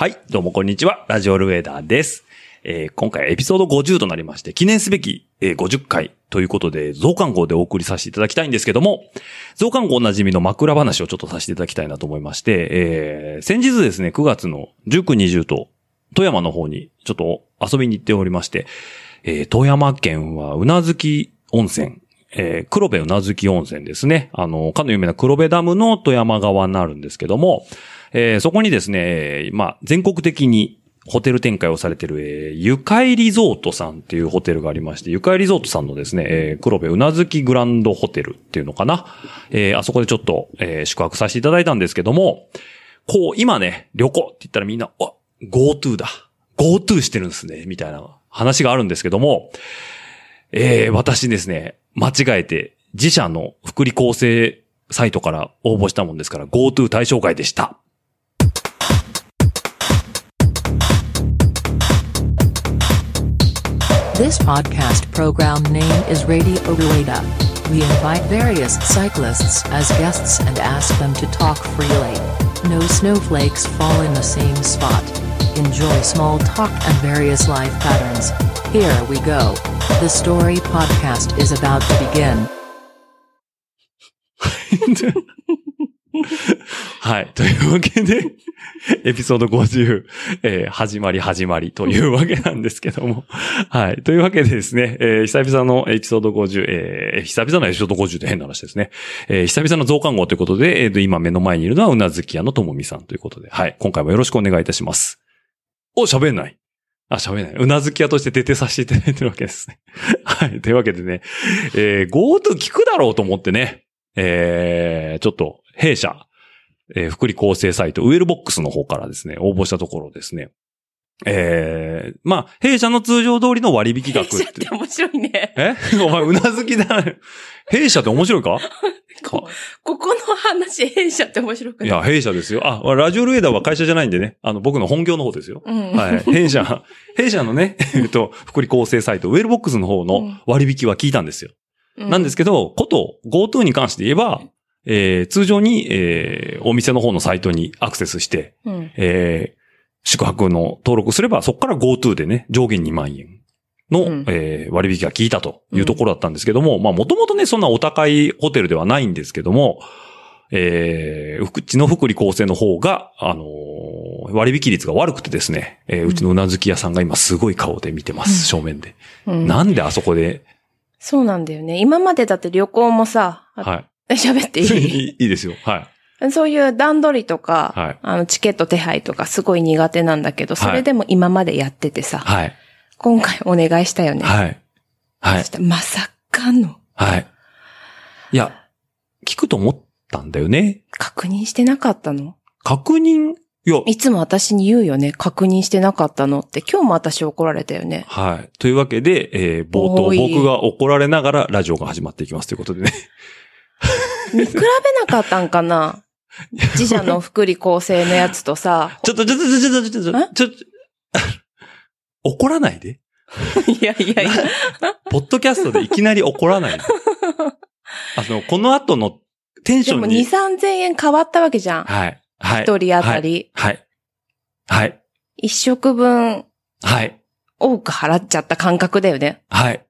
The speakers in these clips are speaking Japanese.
はい、どうもこんにちは。ラジオルエダーです。えー今回エピソード50となりまして、記念すべき、えー50回ということで、増刊号でお送りさせていただきたいんですけども、増刊号おなじみの枕話をちょっとさせていただきたいなと思いまして、えー先日ですね、9月の19、20と、富山の方にちょっと遊びに行っておりまして、えー富山県はうなずき温泉、えー黒部うなずき温泉ですね。あの、かの有名な黒部ダムの富山側になるんですけども、えーそこにですね、えーまあ、全国的にホテル展開をされている、えーゆかいリゾートさんっていうホテルがありまして、ゆかいリゾートさんのですね、えー黒部うなずきグランドホテルっていうのかな。えーあそこでちょっと、えー宿泊させていただいたんですけども、こう、今ね、旅行って言ったらみんな、あ、GoTo だ。GoTo してるんですね、みたいな話があるんですけども、えー私ですね、間違えて、自社の福利厚生サイトから応募したもんですから、GoTo 対象外でした。This podcast program name is Radio Rueda. We invite various cyclists as guests and ask them to talk freely. No snowflakes fall in the same spot. Enjoy small talk and various life patterns. Here we go. The story podcast is about to begin. はい。というわけで、エピソード50、えー始まり始まりというわけなんですけども。はい。というわけでですね、えー久々のエピソード50、えー久々のエピソード50って変な話ですね。えー久々の増刊号ということで、えー今目の前にいるのはうなずき屋のともみさんということで、はい。今回もよろしくお願いいたします。お、喋んない。あ、喋んない。うなずき屋として出てさせていただいてるわけですね。はい。というわけでね、えー、GoTo 聞くだろうと思ってね、えー、ちょっと、弊社、えー福利厚生サイト、ウェルボックスの方からですね、応募したところですね。えー、まあ、弊社の通常通りの割引額っ。弊社ってて面白いね。え？お前、うなずきだ。弊社って面白いか？こここの話、弊社って面白くない？いや、弊社ですよ。あ、ラジオルエダーは会社じゃないんでね。あの、僕の本業の方ですよ。うん。はい。弊社、弊社のね、えっと、福利厚生サイト、ウェルボックスの方の割引は聞いたんですよ。うなんですけど、こと GoTo に関して言えば、えー通常に、えーお店の方のサイトにアクセスして、うん。えー宿泊の登録すれば、そこから GoTo でね、上限2万円の、うんえー割引が効いたというところだったんですけども、まあもともとね、そんなお高いホテルではないんですけども、えー、うちの福利厚生の方が、あのー割引率が悪くてですね、えーうちのうなずき屋さんが今すごい顔で見てます、正面で。うんなんであそこで、そうなんだよね。今までだって旅行もさ、あは 喋ってい。い？いいですよ。はい。そういう段取りとか、はいあの、チケット手配とかすごい苦手なんだけど、それでも今までやっててさ、はい。今回お願いしたよね。はい。はいそし。たらまさかの、はい。いや、聞くと思ったんだよね。確認してなかったの？確認、いや、いつも私に言うよね。確認してなかったのって。今日も私怒られたよね。はい。というわけで、えー冒頭僕が怒られながらラジオが始まっていきますということでね。見比べなかったんかな？自社の福利厚生のやつとさ。ちょっと、ちょっと、ちょっと、ちょっと、ちょっと、ちょっと、怒らないで。いやいやいや。ポッドキャストでいきなり怒らないで。あの、この後のテンシでも2、ョンに。3000円変わったわけじゃん。はい。はい。一人当たり。はい。はい。一食分はい。多く払っちゃった感覚だよね。はい。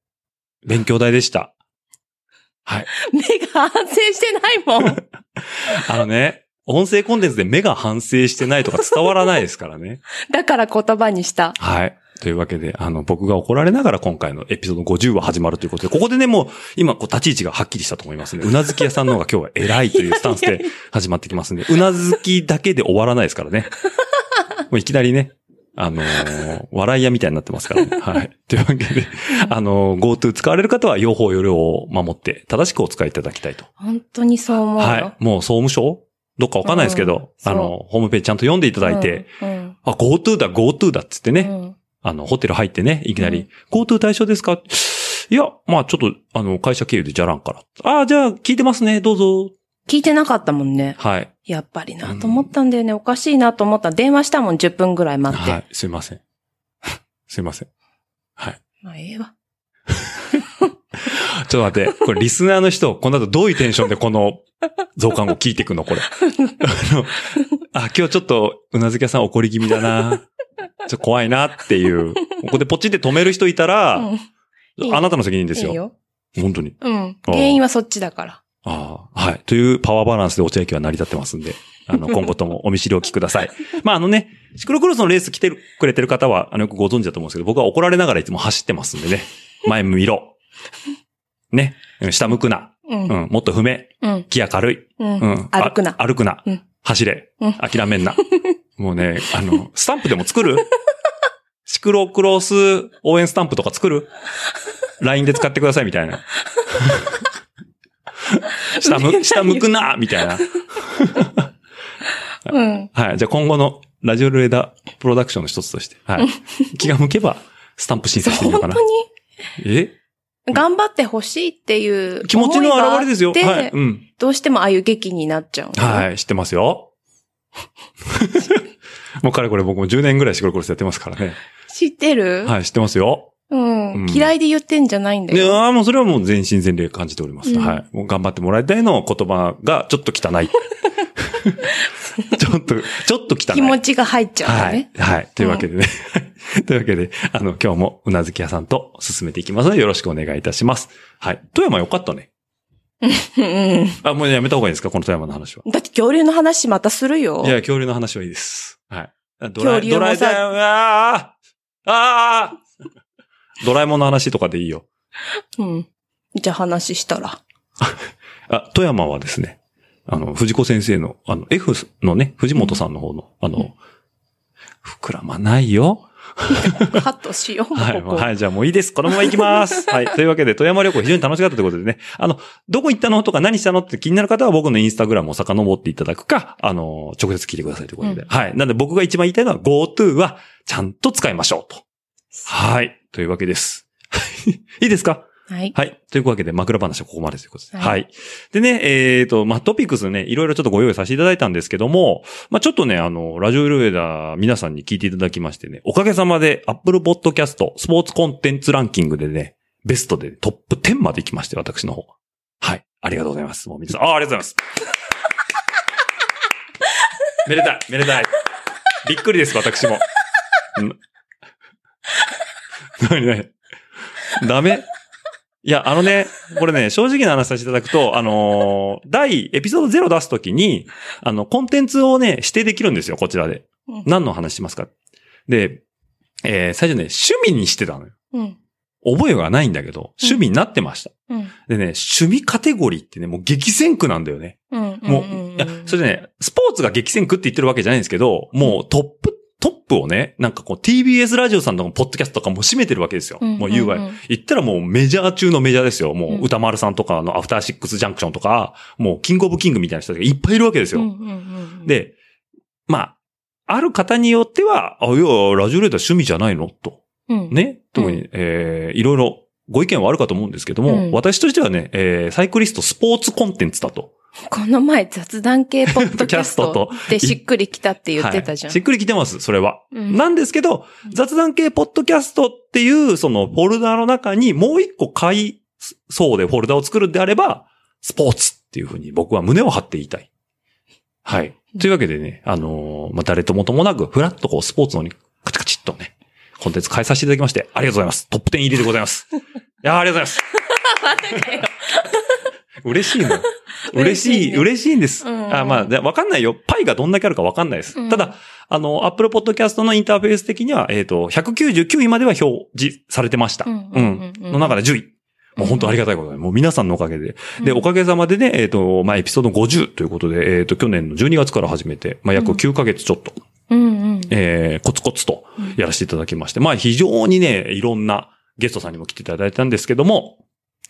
勉強代でした。はい。目が反省してないもん。あのね、音声コンテンツで目が反省してないとか伝わらないですからね。だから言葉にした。はい。というわけで、あの、僕が怒られながら今回のエピソード50は始まるということで、ここでね、もう、今、こう、立ち位置がはっきりしたと思いますね。うなずき屋さんの方が今日は偉いというスタンスで 始まってきますんで、うなずきだけで終わらないですからね。もういきなりね、あのー笑い屋みたいになってますからね。はい。というわけで、あのー GoTo 使われる方は、用法用量を守って、正しくお使いいただきたいと。本当にそう思うよ。はい。もう、総務省？どっかわかんないですけど、うんあの、ホームページちゃんと読んでいただいて、うん、あ、GoTo だ、GoTo だっつってね、うんあの、ホテル入ってね、いきなり、うん GoTo 対象ですか？いや、まあちょっと、あの、会社経由でじゃらんから。ああ、じゃあ、聞いてますね、どうぞ。聞いてなかったもんね。はい。やっぱりなと思ったんだよね。おかしいなと思った。電話したもん10分ぐらい待って。はい。すいません。すいません。はい。まあ、ええわ。ちょっと待って、これリスナーの人、この後どういうテンションでこの 増刊号聞いていくのこれ。あの、あ、今日ちょっと、うなずき屋さん怒り気味だな。ちょっと怖いなっていう。ここでポチって止める人いたら、うんいいあなたの責任ですよ。いいよ。本当に。うん。原因はそっちだから。ああ、はい。というパワーバランスで落合家は成り立ってますんで、あの、今後ともお見知りおきください。まあ、あのね、シクロクロスのレース来てるくれてる方は、あの、よくご存知だと思うんですけど、僕は怒られながらいつも走ってますんでね。前見ろ。ね。うん下向くな。うん。うん。もっと踏め。うん。気が軽い。うん。うん。歩くなあ歩くな。うん走れ。うん諦めんな。もうね、あの、スタンプでも作る？シクロクロス応援スタンプとか作る ?LINE で使ってくださいみたいな。下向、下向くなみたいな。うん。はい。じゃあ今後のラジオルエダプロダクションの一つとして、はい。気が向けば、スタンプ審査してみようかな本当。に？え？頑張ってほしいっていう気持ちの表れですよ。はい。うん。どうしてもああいう劇になっちゃうの？はい、知ってますよ。もうかれこれ僕も10年ぐらいシクロクロスやってますからね。知ってる？はい、知ってますよ。うんうん嫌いで言ってんじゃないんだで、よ。ああ、もうそれはもう全身全霊感じております。うんはい。もう頑張ってもらいたいの言葉がちょっと汚い。ちょっと、ちょっと汚い。気持ちが入っちゃうんだはいね。。はい。というわけでね。というわけで、あの、今日もうなずき屋さんと進めていきますので、よろしくお願いいたします。はい。富山よかったね。うんあ、もうやめた方がいいですか？この富山の話は。だって恐竜の話またするよ。いや、恐竜の話はいいです。はい。ド恐竜もさドラえああああドラえもんの話とかでいいよ。うん。じゃあ話したら。あ、富山はですね、あの、藤子先生の、あの、F のね、藤本さんの方の、あの、膨らまないよ。カットしよう。はい、はい、じゃあもういいです。このまま行きます。はい。というわけで、富山旅行非常に楽しかったということでね、あの、どこ行ったのとか何したのって気になる方は僕のインスタグラムを遡っていただくか、あの、直接聞いてくださいということで。うんはい。なんで僕が一番言いたいのは GoTo はちゃんと使いましょうと。はい。というわけです。いいですか？はい。はい。というわけで、枕話はここまでということです。は。はいいでね、えっ、と、まあ、トピックスね、いろいろちょっとご用意させていただいたんですけども、まあ、ちょっとね、あの、ラジオルエダー皆さんに聞いていただきましてね、おかげさまで Apple Podcast スポーツコンテンツランキングでね、ベストでトップ10まで行きまして、私の方。はい。ありがとうございます。もう皆さん、ああ、ありがとうございます。めでたい、めでたい。びっくりです、私も。うん何何ダメいや、あのね、これね、正直な話させていただくと、あのー第、エピソード0出すときに、あの、コンテンツをね、指定できるんですよ、こちらでうん。何の話しますか？で、えー最初ね、趣味にしてたのよ。うん。覚えがないんだけど、趣味になってました。うん。でね、趣味カテゴリーってね、もう激戦区なんだよね。うん。もう、んいや、それね、スポーツが激戦区って言ってるわけじゃないんですけど、もうトップ、トップをね、なんかこう TBS ラジオさんとかポッドキャストとかも占めてるわけですよ。うんもう言うんうん言ったらもうメジャー中のメジャーですよ。もう歌丸さんとかのアフターシックスジャンクションとか、もうキングオブキングみたいな人がいっぱいいるわけですよ。うんうんうん、で、まあ、ある方によっては、あ、いや、ラジオレーダー趣味じゃないの？と。うん、ね？特に、うえーいろいろご意見はあるかと思うんですけども、うん私としてはね、えーサイクリストスポーツコンテンツだと。この前雑談系ポッドキャスト トでしっくりきたって言ってたじゃん。はいしっくりきてます、それは。うんなんですけど、雑談系ポッドキャストっていう、そのフォルダの中にもう一個買いそうでフォルダを作るんであれば、スポーツっていうふうに僕は胸を張って言いたい。はい。というわけでね、あのーまあ、誰ともともなく、フラッとこう、スポーツのに、カチカチっとね、コンテンツ変えさせていただきまして、ありがとうございます。トップ10入りでございます。いやーありがとうございます。嬉しいの。嬉しい、嬉しいね嬉しいんです。うんあまあ、でわかんないよ。パイがどんだけあるかわかんないです。うんただ、あの、Apple Podcast のインターフェース的には、えっ、と、199位までは表示されてました。うんの中で10位。もう本当ありがたいことで、もう皆さんのおかげで。で、おかげさまでね、えっ、と、まあ、エピソード50ということで、えっ、と、去年の12月から始めて、まあ、約9ヶ月ちょっと、うんうん。えーコツコツとやらせていただきまして、まあ、非常にね、いろんなゲストさんにも来ていただいたんですけども、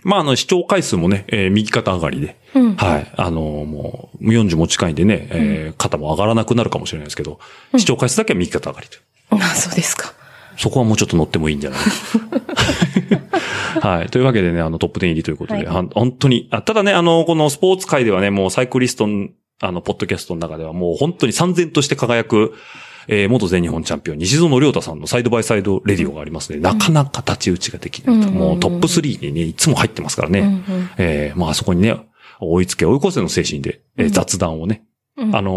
まあ、あの、視聴回数もね、えー右肩上がりで、うんはい。あのーもう、40も近いんでね、えー肩も上がらなくなるかもしれないですけど、視聴回数だけは右肩上がりと。あ、そうですか。そこはもうちょっと乗ってもいいんじゃない はい。というわけでね、あの、トップ10入りということで、はい本当に、あただね、あの、このスポーツ界ではね、もうサイクリストの、あの、ポッドキャストの中ではもう本当に三千として輝く、えー元全日本チャンピオン、西園亮太さんのサイドバイサイドレディオがありますね。なかなか太刀打ちができないと。うん。もうトップ3にね、いつも入ってますからね。うんうんえーまああそこにね、追いつけ追い越せの精神で、えーうん。雑談をね、うん。あの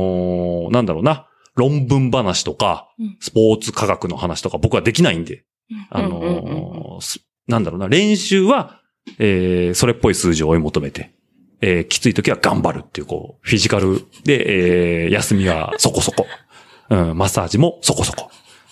ーなんだろうな、論文話とかうん、スポーツ科学の話とか僕はできないんで、あのーすなんだろうな、練習は、えーそれっぽい数字を追い求めて、えーきつい時は頑張るっていう、こう、フィジカルで、えー休みはそこそこ。うん、マッサージもそこそこ。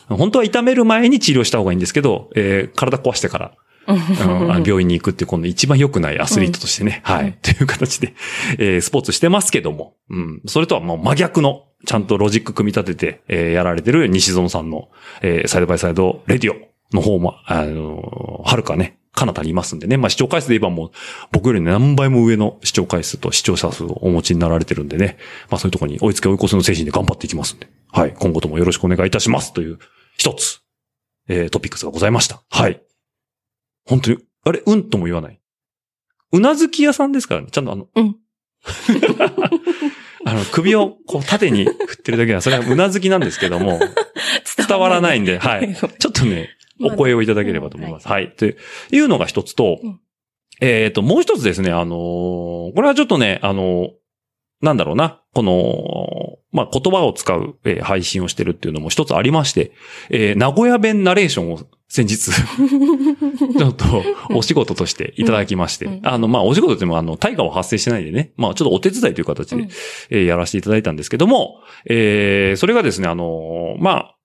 本当は痛める前に治療した方がいいんですけど、えー体壊してから、うん病院に行くっていう、この一番良くないアスリートとしてね、はい、という形で、えースポーツしてますけども、うん、それとはもう真逆の、ちゃんとロジック組み立てて、えーやられてる西園さんの、えーサイドバイサイドレディオの方も、あのーはるかね、彼方にいますんでね。まあ視聴回数で言えばもう、僕より何倍も上の視聴回数と視聴者数をお持ちになられてるんでね。まあそういうところに追いつけ追い越せの精神で頑張っていきますんで。はい。今後ともよろしくお願いいたします。という、一つ、えートピックスがございました。はい。本当に、あれ、うんとも言わない。うなずき屋さんですからね。ちゃんとあの、うん あの、首をこう縦に振ってるだけは、それはうなずきなんですけども、伝わらないんで、はい。ちょっとね、お声をいただければと思います。はい。というのが一つと、うんえっ、と、もう一つですね、あのーこれはちょっとね、あのーなんだろうな、この、まあ、言葉を使う、えー配信をしてるっていうのも一つありまして、えー名古屋弁ナレーションを先日、ちょっとお仕事としていただきまして、うんうん。あの、まあ、お仕事でもあの、対価は発生してないんでね、まあ、ちょっとお手伝いという形で、うん。えーやらせていただいたんですけども、えーそれがですね、あのーまあ、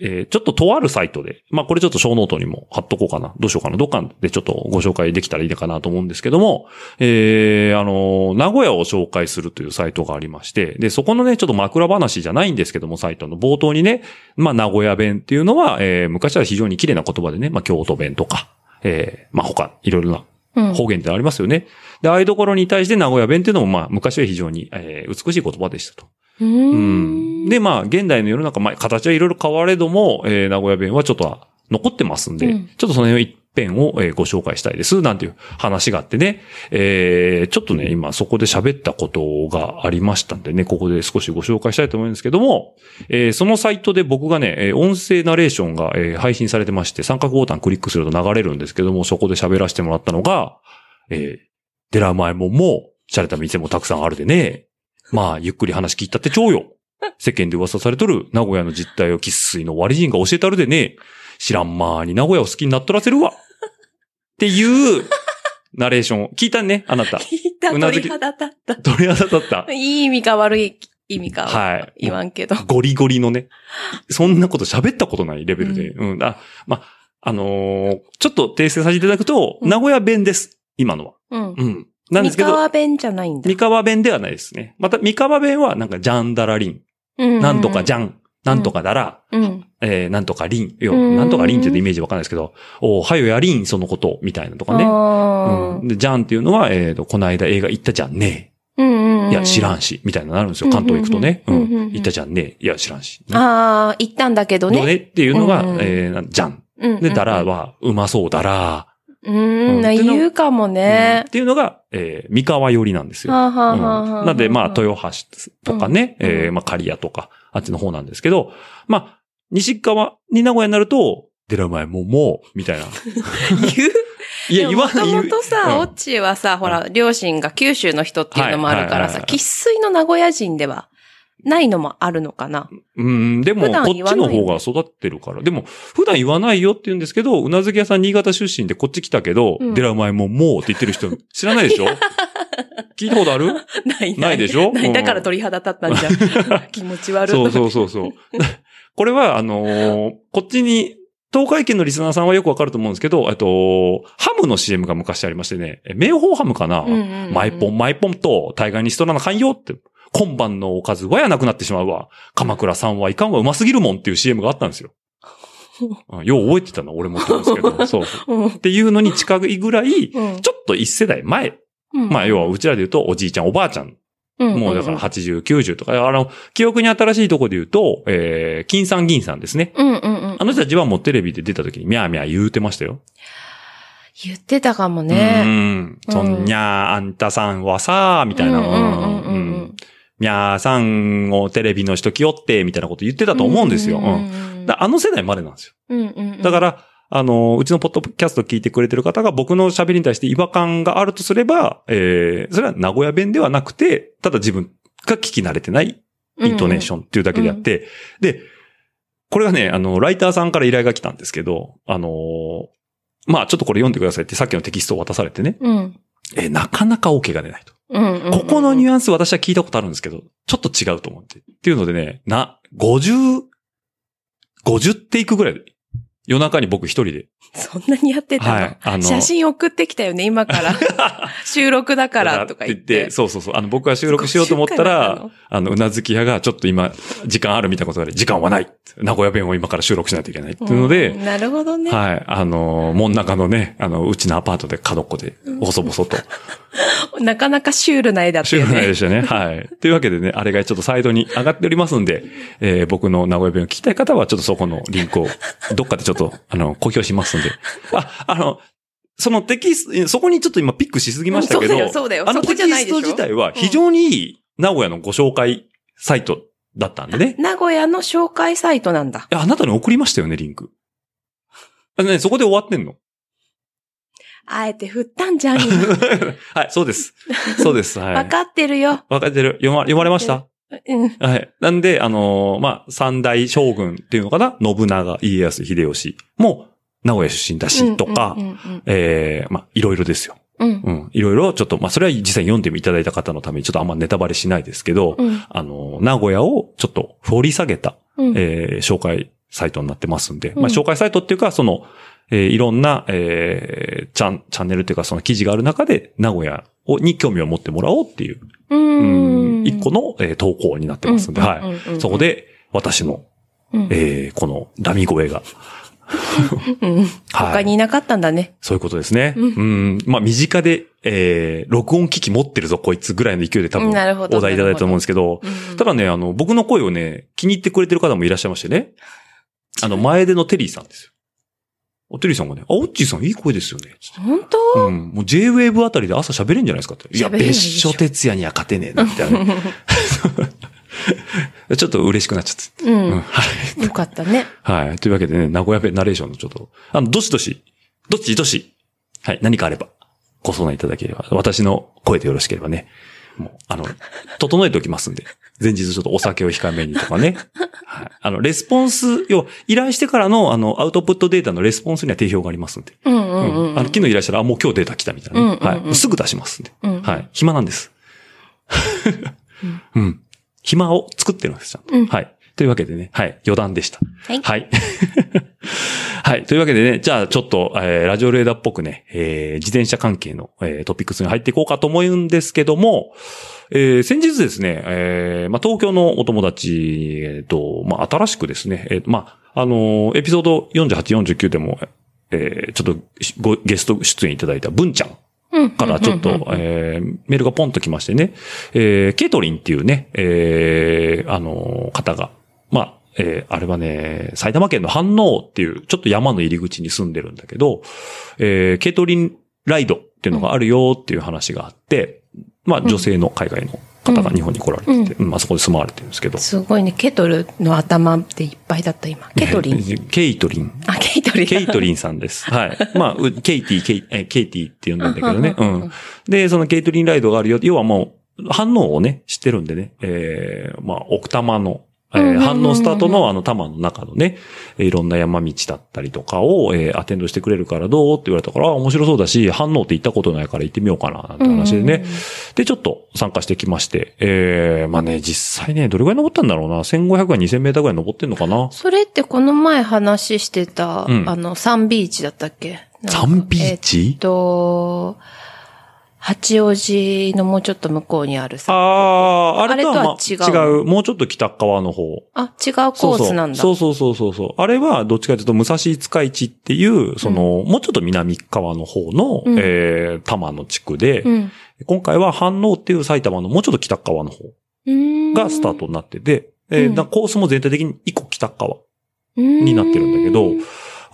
えーちょっととあるサイトで、まあこれちょっとショーノートにも貼っとこうかな。どうしようかな。どっかでちょっとご紹介できたらいいかなと思うんですけども、えーあのー名古屋を紹介するというサイトがありまして、で、そこのね、ちょっと枕話じゃないんですけども、サイトの冒頭にね、まあ名古屋弁っていうのは、えー昔は非常に綺麗な言葉でね、まあ京都弁とか、えーまあ他、いろいろなうん方言ってありますよね。で、ああいうところに対して名古屋弁っていうのも、まあ昔は非常に、えー美しい言葉でしたと。ううん。ん。で、まあ、現代の世の中、まあ、形はいろいろ変われども、えー名古屋弁はちょっとは残ってますんで、うん。ちょっとその辺一辺を、えーご紹介したいです、なんていう話があってね、えーちょっとね、今そこで喋ったことがありましたんでね、ここで少しご紹介したいと思うんですけども、えーそのサイトで僕がね、えー音声ナレーションが、えー配信されてまして、三角ボタンクリックすると流れるんですけども、そこで喋らせてもらったのが、えー、デラマエモンも、洒落た店もたくさんあるでね、まあ、ゆっくり話聞いたってちょうよ。世間で噂されとる名古屋の実態を喫水の割人が教えたるでね、知らんまーに名古屋を好きになっとらせるわ。っていう、ナレーションを聞いたね、あなた。聞いたうなずき鳥肌立った。鳥肌立った。いい意味か悪い意味か。はい言わんけど。ゴリゴリのね、そんなこと喋ったことないレベルで。うん。あ、まあ、あのーちょっと訂正させていただくと、うん名古屋弁です。今のは。うん。うん。なんですけ三ど、河弁じゃないんだ。三河弁ではないですね。また、三河弁はなんか、ジャンダラリン。うんなんとかじゃん。なんとかだら。うん。えー、なんとかリン。いや、うんなんとかリンって言うとイメージわかんないですけど、おはよやリン、そのこと、みたいなとかね。あうん。で、じゃんっていうのは、えーと、この間映画行ったじゃんね。いや、知らんし、みたいなのなるんですよ。関東行くとね。うん行ったじゃんねいや、知らんし。ねああ、言ったんだけどね。のねっていうのが、えーなじゃんで、だら。は、うまそうだら。ううん。ん、言うかもうん。ねっ。ていうのが、えー三河寄りなんですよ。なんで、まあ、豊橋とかね、うん。えーまあ、刈谷とか、あっちの方なんですけど、まあ、西側に名古屋になると、デラマエももう、みたいな。言う？いや、言わない。もともとうさ、ん。オッチーはさ、ほら、両親が九州の人っていうのもあるからさ、はいはいはいはい。生粋の名古屋人ではないのもあるのかな。うん、でも、こっちの方が育ってるから。でも、普段言わないよって言うんですけど、うなずき屋さん新潟出身でこっち来たけど、うんデラマエももうって言ってる人、知らないでしょ？聞いたことある？ないないでしょ？ない。うんだから鳥肌立ったんじゃん。気持ち悪い。そうそうそうそう。これは、あのーこっちに、東海圏のリスナーさんはよくわかると思うんですけど、えっと、ハムの CM が昔ありましてね、え名宝ハムかな、うんうんうんマイポンマイポンと、大概にしとらなあかんよって、今晩のおかずはやなくなってしまうわ。鎌倉さんはいかんわうますぎるもんっていう CM があったんですよ。うんよう覚えてたな、俺もってですけど。そう。っていうのに近いぐらい、うんちょっと一世代前。まあ、要は、うちらで言うと、おじいちゃん、おばあちゃんうん、もうだから80、90とか、あの、記憶に新しいところで言うと、えー、金さん銀さんですね。うんうんうんあ。の人たちはもうテレビで出た時にミャーミャー言うてましたよ。言ってたかもうね。ん。そんにゃー、あんたさんはさー、みたいな。うんうんうんうんうんみゃーさんをテレビの人来よって、みたいなこと言ってたと思うんですよ。うん。あの世代までなんですよ。うんうんうんだから、あの、うちのポッドキャスト聞いてくれてる方が僕の喋りに対して違和感があるとすれば、えー、それは名古屋弁ではなくて、ただ自分が聞き慣れてないイントネーションっていうだけであって、で、これがね、あの、ライターさんから依頼が来たんですけど、あのーまあちょっとこれ読んでくださいってさっきのテキストを渡されてね、うん。えーなかなか OK が出ないと。ここのニュアンス私は聞いたことあるんですけど、ちょっと違うと思って。っていうのでね、な、50、50っていくぐらい、夜中に僕一人で。そんなにやってたの、はいあの写真送ってきたよね、今から。収録だからとか言って。そうそうそう。あの、僕が収録しようと思った50回だらあの、うなずき屋がちょっと今、時間あるみたいなことがあり、時間はない。名古屋弁を今から収録しないといけないっていうので、うんなるほどね。はい。あの、門中のね、あの、うちのアパートで角っこで、細々と。なかなかシュールな絵だったシュよね。ールなでしたね。はい。というわけでね、あれがちょっとサイドに上がっておりますんで、えー僕の名古屋弁を聞きたい方は、ちょっとそこのリンクを、どっかでちょっと、あの、公表しますんで。あ、あの、そのテキスト、そこにちょっと今ピックしすぎましたけど、うんそうだよそうだよあのテキスト自体は非常にいい名古屋のご紹介サイトだったんでね。名古屋の紹介サイトなんだ。いやあなたに送りましたよね、リンク。あのね、そこで終わってんの？あえて振ったんじゃん、今。はい、そうです。そうです。はい。わかってるよ。わかってる。読ま、読まれました？うん。はい。なんで、あのーまあ、三大将軍っていうのかな？信長、家康、秀吉も、名古屋出身だし、とかええまあ、いろいろですよ。うんうん。うん。いろいろ、ちょっと、まあ、それは実際読んでいただいた方のために、ちょっとあんまネタバレしないですけど、うんあのー名古屋をちょっと掘り下げた、うんえー紹介サイトになってますんで、うんまあ、紹介サイトっていうか、その、えーいろんな、えーチャン、チャンネルっていうか、その記事がある中で、名古屋をに興味を持ってもらおうっていう、ううんん。一個の、えー投稿になってますんで、うんはい。そこで、私の、うん、えーこのダミ声が、うん。他にいなかったんだね。そういうことですね。ううんん。まあ、身近で、えー録音機器持ってるぞ、こいつぐらいの勢いで多分、お題いただいたと思うんですけど、うんただね、あの、僕の声をね、気に入ってくれてる方もいらっしゃいましてね。あの、前でのテリーさんですよ。おテリーさんがね、あ、オッチーさんいい声ですよね。本当、うん。もう J-Wave あたりで朝喋れんじゃないですかって。いや、喋れないで別しょ所哲也には勝てねえな、みたいなね。ちょっと嬉しくなっちゃって。ううん。ん。はい。よかったね。はい。というわけでね、名古屋弁ナレーションのちょっと、あの、どしどし、どっちどし、はい、何かあれば、ご相談いただければ、私の声でよろしければね、もう、あの、整えておきますんで、前日ちょっとお酒を控えめにとかね。はい。あの、レスポンス、要は、依頼してからの、あの、アウトプットデータのレスポンスには定評がありますんで。うんうんううんん。あの、昨日依頼したら、あ、もう今日データ来たみたいなね。うんうんうんはい。すぐ出しますんで。うんはい。暇なんです。うん。暇を作ってるんです、ちゃんと。うんはい。というわけでね、はい。余談でした。はいはい。はい。というわけでね、じゃあちょっと、えーラジオレーダーっぽくね、えー自転車関係の、えートピックスに入っていこうかと思うんですけども、えー先日ですね、えーまあ、東京のお友達、えっ、と、まあ、新しくですね、えーまあ、あのーエピソード48、49でも、えーちょっとごゲスト出演いただいた文ちゃんうん。からちょっと、えーメールがポンと来ましてね、えーケイトリンっていうね、えーあのー方が、まあ、えーあれはね、埼玉県の飯能っていう、ちょっと山の入り口に住んでるんだけど、えーケイトリンライドっていうのがあるよっていう話があって、まあ、女性の海外の方が日本に来られてて、うんまあ、そこで住まわれてるんですけど、すごいね。ケトルの頭っていっぱいだった今。ケトリン。ケイトリン。あ、ケイトリン。ケイトリンさんです。はい。まあ、うケイティ、ケイ、えケイティって呼んでんだけどね。ううんうんうんん。で、そのケイトリンライドがあるよ。要はもう、反応をね、知ってるんでね。えー、まあ、奥多摩の、えー、反応スタートのあの多摩の中のね、えーいろんな山道だったりとかを、えーアテンドしてくれるからどうって言われたから、あ面白そうだし、反応って行ったことないから行ってみようかな、なんて話でね。で、ちょっと参加してきまして、えー、まあね、実際ね、どれぐらい登ったんだろうな？1500か2000メーターぐらい登ってんのかな？それってこの前話してた、うんあの、サンビーチだったっけ？サンビーチ？えっと、八王子のもうちょっと向こうにあるさ。ああ、あれとは、違う違う。もうちょっと北側の方。あ、違うコースなんだ。そうそうそうそうそう。あれは、どっちかというと、武蔵五日市っていう、その、もうちょっと南側の方の、うんえー、多摩の地区で、うん。今回は反応っていう埼玉のもうちょっと北側の方うん。がスタートになってて、えーコースも全体的に一個北側にになってるんだけど、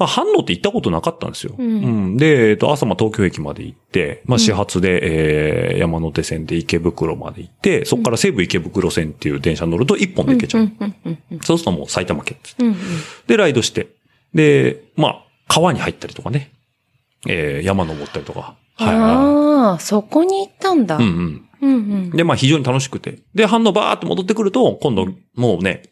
まあ、反応って行ったことなかったんですよ。うんで、えっと、朝ま東京駅まで行って、まあ、始発で、えー山手線で池袋まで行って、そこから西武池袋線っていう電車に乗ると一本で行けちゃう。うんうんうんうんそうするともう埼玉県っつってうんうんで、ライドして。で、まあ、川に入ったりとかね。えー山登ったりとか。はいはああ、そこに行ったんだ。い。うんうん。うんうん。で、まあ非常に楽しくて。で、反応バーって戻ってくると、今度、もうね、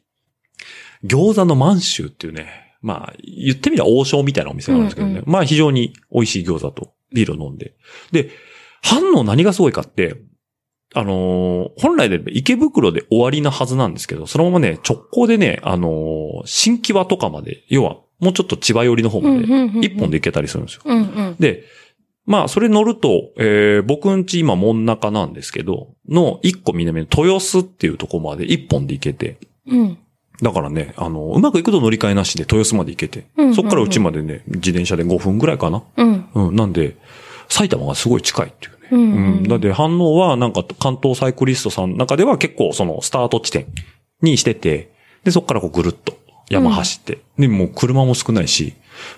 餃子の満州っていうね、まあ、言ってみれば王将みたいなお店なんですけどね。うんまあ非常に美味しい餃子とビールを飲んで。で、反応何がすごいかって、あのー本来で池袋で終わりなはずなんですけど、そのままね、直行でね、あのー新木場とかまで、要は、もうちょっと千葉寄りの方まで、一本で行けたりするんですよ。うんうん。で、まあ、それ乗ると、えー、僕んち今真ん中なんですけど、の一個南の豊洲っていうところまで一本で行けて、うん。だからね、あの、うまくいくと乗り換えなしで豊洲まで行けて、うんうんうんそっからうちまでね、自転車で5分ぐらいかな。うん。うん、なんで、埼玉がすごい近いっていうね。うんううんん。だって反応はなんか関東サイクリストさんの中では結構そのスタート地点にしてて、で、そこからこうぐるっと山走って、で、もう車も少ないし、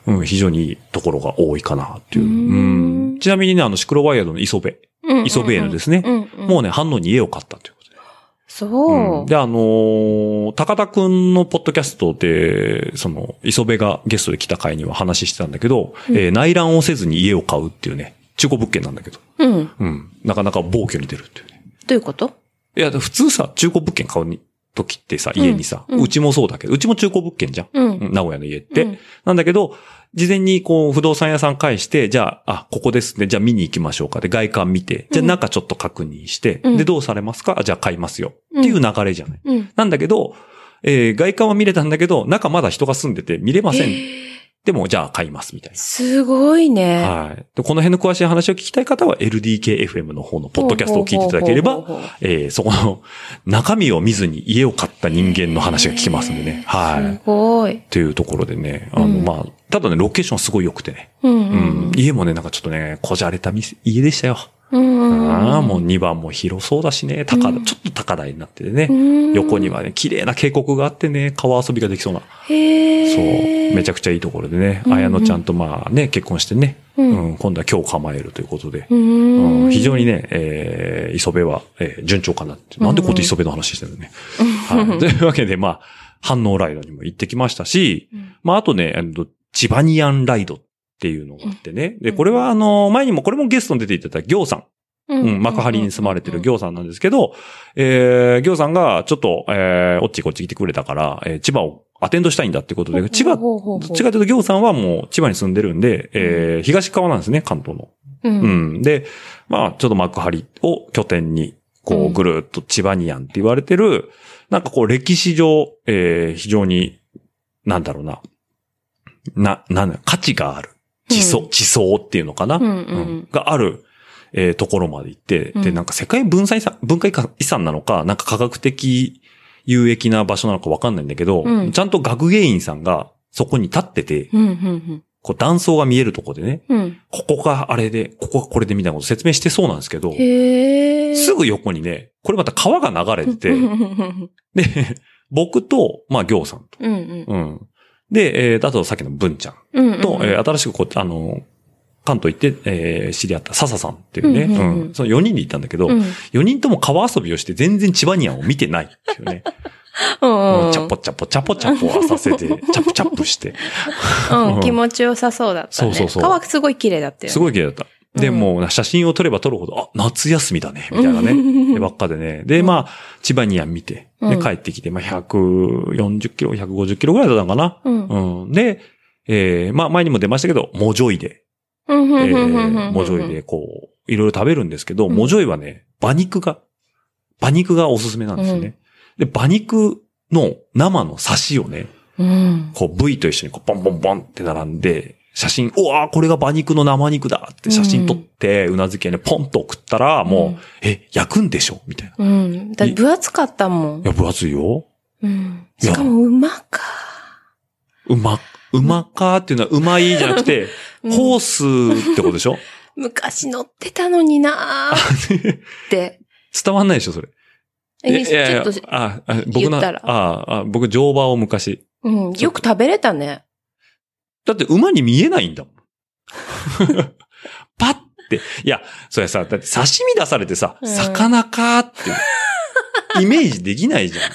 うん、非常にいいところが多いかなっていう。ううんん。ちなみにね、あの、シクロワイヤードの磯部、うん。磯部園ですね。うんうん。もうね、反応に家を買ったというそう。で、あのー高田くんのポッドキャストで、その、磯部がゲストで来た回には話してたんだけど、えー内覧をせずに家を買うっていうね、中古物件なんだけど、うん。うん。なかなか暴挙に出るっていうね。どういうこと？いや、普通さ、中古物件買うに時ってさ、家にさ、ううんちもそうだけど、うちも中古物件じゃん。うんうん名古屋の家って。うんなんだけど、事前にこう、不動産屋さん返して、じゃあ、あ、ここですね。じゃあ見に行きましょうか。で、外観見て、じゃあ中ちょっと確認して、うんで、どうされますか？あじゃあ買いますよ。っていう流れじゃない。うん。なんだけど、えー外観は見れたんだけど、中まだ人が住んでて見れません。でも、じゃあ買います、みたいすごいな。ね。はい。で、この辺の詳しい話を聞きたい方は、LDKFM の方のポッドキャストを聞いていただければえーそこの中身を見ずに家を買った人間の話が聞けますんでね。はい。すごい。というところでね、あの、うんまあ、ただね、ロケーションすごい良くてね。うんううんん。家もね、なんかちょっとね、こじゃれた店家でしたよ。うん。ああ、もう2番も広そうだしね、高うんちょっと高台になっててね。うん横にはね、綺麗な渓谷があってね、川遊びができそうな。そう。めちゃくちゃいいところでね、うんうん綾乃ちゃんとまあね、結婚してね、ううんん、今度は今日構えるということで、ううんん。非常にね、えー、磯部は、えー順調かなって。なんでこうやって磯部の話してるのね。はい。というわけで、まあ、反応ライドにも行ってきましたし、うんまあ、あとね、あのチバニアンライドっていうのがあってね。で、うんこれはあの、前にも、これもゲストに出ていただいた行さん。ううん、幕張に住まれてる行さんなんですけど、えー、行さんがちょっと、えー、おっちこっち来てくれたから、えー千葉をアテンドしたいんだってことで、千葉、どっちかというと行さんはもう千葉に住んでるんで、えー、東側なんですね、関東の。う。うんん。で、まあ、ちょっと幕張を拠点に、こうぐるっと千葉ニアンって言われてる、なんかこう、歴史上、えー、非常に、なんだろうな、な、なんだ価値がある。地層、うん地層っていうのかな、うんうんがある、えーところまで行って、で、うんなんか世界文化遺産、文化遺産なのか、なんか科学的有益な場所なのかわかんないんだけど、うんちゃんと学芸員さんがそこに立ってて、うん。うん。こう断層が見えるとこでね、うん。ここがあれで、ここがこれでみたいなこと説明してそうなんですけど。すぐ横にね、これまた川が流れてて、うんで、僕と、まあ、行さんと。うん。うん。で、えー、あとさっきの文ちゃんうん。と、えー新しくこう、あの、関東行って、えー知り合った笹さんっていうね、うんうんうんうんその4人で行ったんだけど、うん。4人とも川遊びをして全然千葉ニアンを見てないっていうね。うん。うんチャポチャポチャポチャポさせて、チャプチャプして。うん。気持ちよさそうだったね。そうそうそう川すごい綺麗だったよね。すごい綺麗だった。で、うんもう写真を撮れば撮るほど、あ、夏休みだね、みたいなね。でばっかでね。で、まあ、千葉ニアン見て、帰ってきて、まあ、140キロ、150キロぐらいだったのかな？うん。うん。で、えー、まあ、前にも出ましたけど、モジョイで、うん。え。ー、モジョイで、こう、いろいろ食べるんですけど、うんモジョイはね、馬肉が、馬肉がおすすめなんですよね。で、馬肉の生の刺しをね、うん。こう、部位と一緒にこう、ポンポンポンって並んで、写真、うわーこれが馬肉の生肉だって写真撮って、うなずき屋にポンと送ったら、もう、うんえ、焼くんでしょみたいな。いうん。だ分厚かったもん。や、分厚いよ。うん。しかも馬か。うま、うまかーっていうのはうまいじゃなくて、うんホースってことでしょ？昔乗ってたのになーって。伝わんないでしょ、それ。えいやいやちょっと、あ、あ僕の、言ったらああ、僕乗馬を昔、うん。よく食べれたね。だって馬に見えないんだもん。パッて。いや、それさ、だって刺身出されてさ、うん魚かーって、イメージできないじゃん。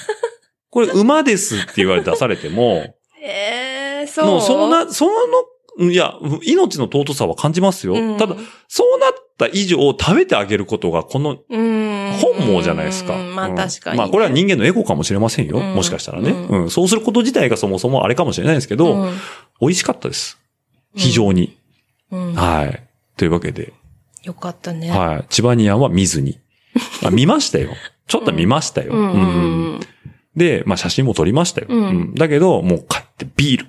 これ馬ですって言われて出されても、ええそう。もうそうな、その、いや、命の尊さは感じますよ。うんただ、そうなった以上食べてあげることがこのうん。本望じゃないですか。うんまあうん確かにね。まあこれは人間のエゴかもしれませんよ。うんもしかしたらね、ううん。そうすること自体がそもそもあれかもしれないですけど、うん美味しかったです。非常に。うんはい。というわけで、よかったね。はい。チバニアンは見ずに。あ見ましたよ。ちょっと見ましたよ。うんで、まあ写真も撮りましたよ。うんだけど、もう帰ってビール。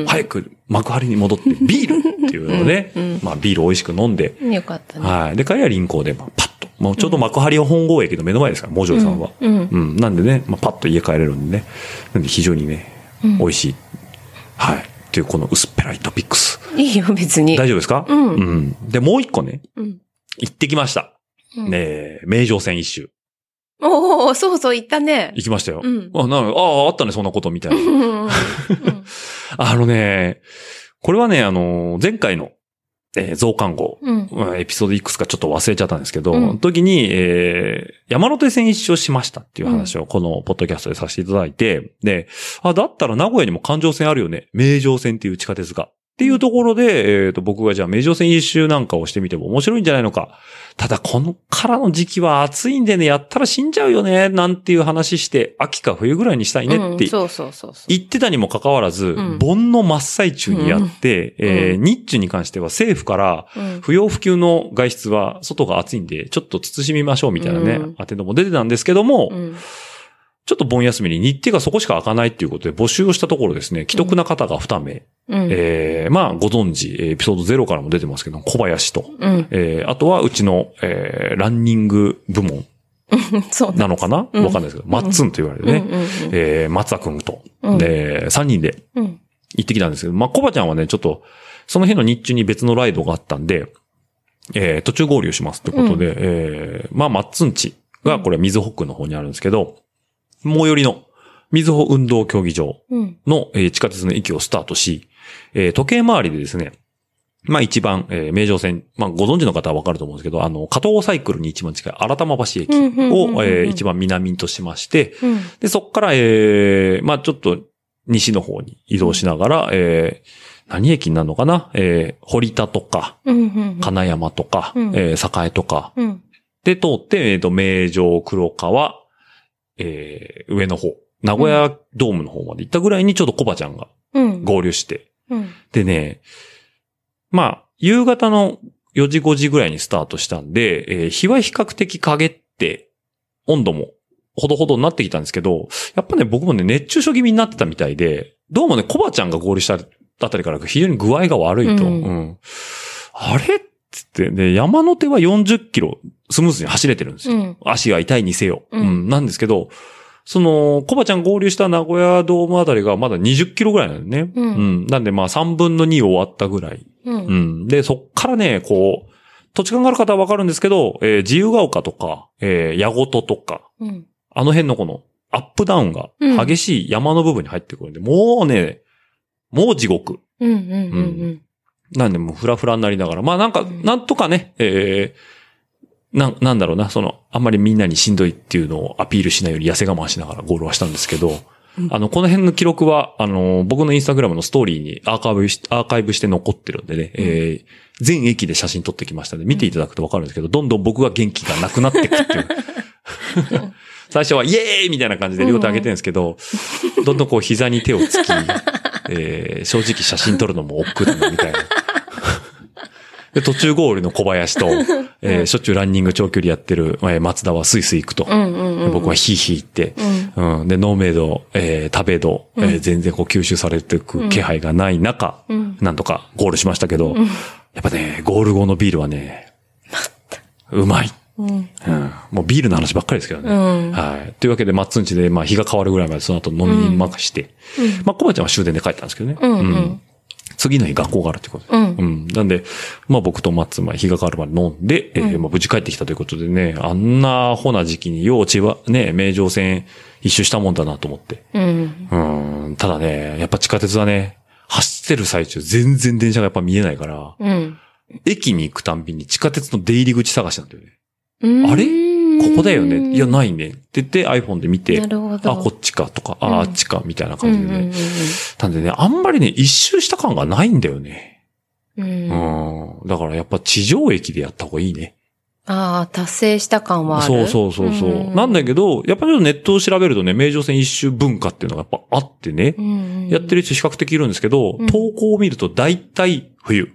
うん。早く幕張に戻って ビールっていうので、うんうんまあビール美味しく飲んで、よかったね。はい。で、帰りは臨港で、まあ、パッと。もうちょうど幕張本郷駅の目の前ですから、モジョイさんは。うん。うん。なんでね、まあ、パッと家帰れるんでね。なんで非常にね、うん美味しい。はい。っていうこの薄っぺらいトピックス。いいよ、別に。大丈夫ですか？うんうん。で、もう一個ね、うん。行ってきました。うんねえ、名城線一周。おおそうそう、言ったね。行きましたよ。うんあ、なああ、あったね、そんなことみたいな。うんうんうんあのね、これはね、あの、前回の、えー増刊号、うん。うんエピソードいくつかちょっと忘れちゃったんですけど、うん時に、えー山手線一周しましたっていう話をこのポッドキャストでさせていただいて、で、あ、だったら名古屋にも環状線あるよね。名城線っていう地下鉄が。っていうところで、えっ、と、僕がじゃあ名城線一周なんかをしてみても面白いんじゃないのか。ただ、このからの時期は暑いんでね、やったら死んじゃうよね、なんていう話して、秋か冬ぐらいにしたいねって。言ってたにもかかわらず、ん。盆の真っ最中にやって、日中に関しては政府から、うん。不要不急の外出は外が暑いんで、ちょっと慎みましょうみたいなね、うん。当てのも出てたんですけども、うんちょっと盆休みに日程がそこしか開かないっていうことで募集をしたところですね、既得な方が2名、うん。えーまあご存知、えーエピソード0からも出てますけど、小林と、うん。えーあとはうちの、えーランニング部門。なのかな？わ、うん。かんないですけど、マッツンと言われるね、うんうんうん。えー松田くんと、うん。で、3人でうん。行ってきたんですけど、まあ、コバちゃんはね、ちょっと、その日の日中に別のライドがあったんで、えー、途中合流しますってことで、えー、まあ、マッツンチが、これは水ホックの方にあるんですけど、最寄りの水穂運動競技場うん。の、えー地下鉄の駅をスタートし、えー時計回りでですね、まあ一番、えー名城線、まあご存知の方はわかると思うんですけど、あの、加東サイクルに一番近い新玉橋駅を、えー一番南としまして、うん。で、そっから、えー、まあちょっと西の方に移動しながら、えー、何駅になるのかな？えー、堀田とか。金山とか、うんえー、栄とか、うん。で、通って、えっ、と、名城、黒川、えー、上の方、名古屋ドームの方まで行ったぐらいにちょっとコバちゃんがうん。合流して、うん。でね、まあ、夕方の4時5時ぐらいにスタートしたんで、えー日は比較的陰って、温度もほどほどになってきたんですけど、やっぱね、僕もね、熱中症気味になってたみたいで、どうもね、コバちゃんが合流したあたりから非常に具合が悪いと。ううんんあれて、で、山手は40キロスムーズに走れてるんですよ。うん。足が痛いにせよ。ううんん。なんですけど、その、コバちゃん合流した名古屋ドームあたりがまだ20キロぐらいなんだよね。うんなんでまあ3分の2終わったぐらい。う。うんん。で、そっからね、こう、土地勘がある方はわかるんですけど、えー自由が丘とか、えー、矢事とか、うん。あの辺のこの、アップダウンがうん激しい山の部分に入ってくるんで、もうね、もう地獄。うん。うん。うん。なんでもうフラフラになりながら、まあなんか、うん。なんとかね、えー、なん、なんだろうな、その、あんまりみんなにしんどいっていうのをアピールしないように痩せ我慢しながらゴールはしたんですけど、うん。あの、この辺の記録は、あの、僕のインスタグラムのストーリーにアーカイブし、アーカイブして残ってるんでね、えー、全駅で写真撮ってきましたので、見ていただくとわかるんですけど、どんどん僕が元気がなくなっていくっていう。最初はイエーイみたいな感じで両手上げてるんですけど、どんどんこう膝に手をつき、えー正直写真撮るのも億劫だなみたいな。で途中ゴールの小林と、えーしょっちゅうランニング長距離やってる、えー松田はスイスイ行くと。うん。うん。うん。僕はヒーヒー行って、うん。うん。で、ノーメイド、えー食べど、えーうん全然こう吸収されていく気配がない中、うん。なんとかゴールしましたけど、んやっぱね、ゴール後のビールはね、うまい。うん。うん。もうビールの話ばっかりですけどね。うんはい。というわけで、マッツンチで、まあ、日が変わるぐらいまでその後飲みに任して、まあ、コバちゃんは終電で帰ったんですけどね。うんうん次の日学校があるということで。うんうん。なんで、まあ僕とマッツンは日が変わるまで飲んで、えーまあ無事帰ってきたということでね、あんなアホな時期によう千葉、ね、名城線一周したもんだなと思って。うん。うん。ただね、やっぱ地下鉄はね、走走ってる最中全然電車がやっぱ見えないから、うん。駅に行くたんびに地下鉄の出入り口探しなんだよね。うんあれ？ここだよね。いや、い。ないね。って言って iPhone で見て。あ、こっちかとか、うんあ、あっちか、みたいなう感じでね。んうんなんでね、あんまりね、一周した感がないんだよね。うんうん。うんうん。だからやっぱ地上駅でやった方がいいね。ああ、達成した感はある。そうそうそうそう。なんだけど、やっぱりちょっとネットを調べるとね、名城線一周文化っていうのがやっぱあってね、うんやってる人比較的いるんですけど、うん投稿を見ると大体冬。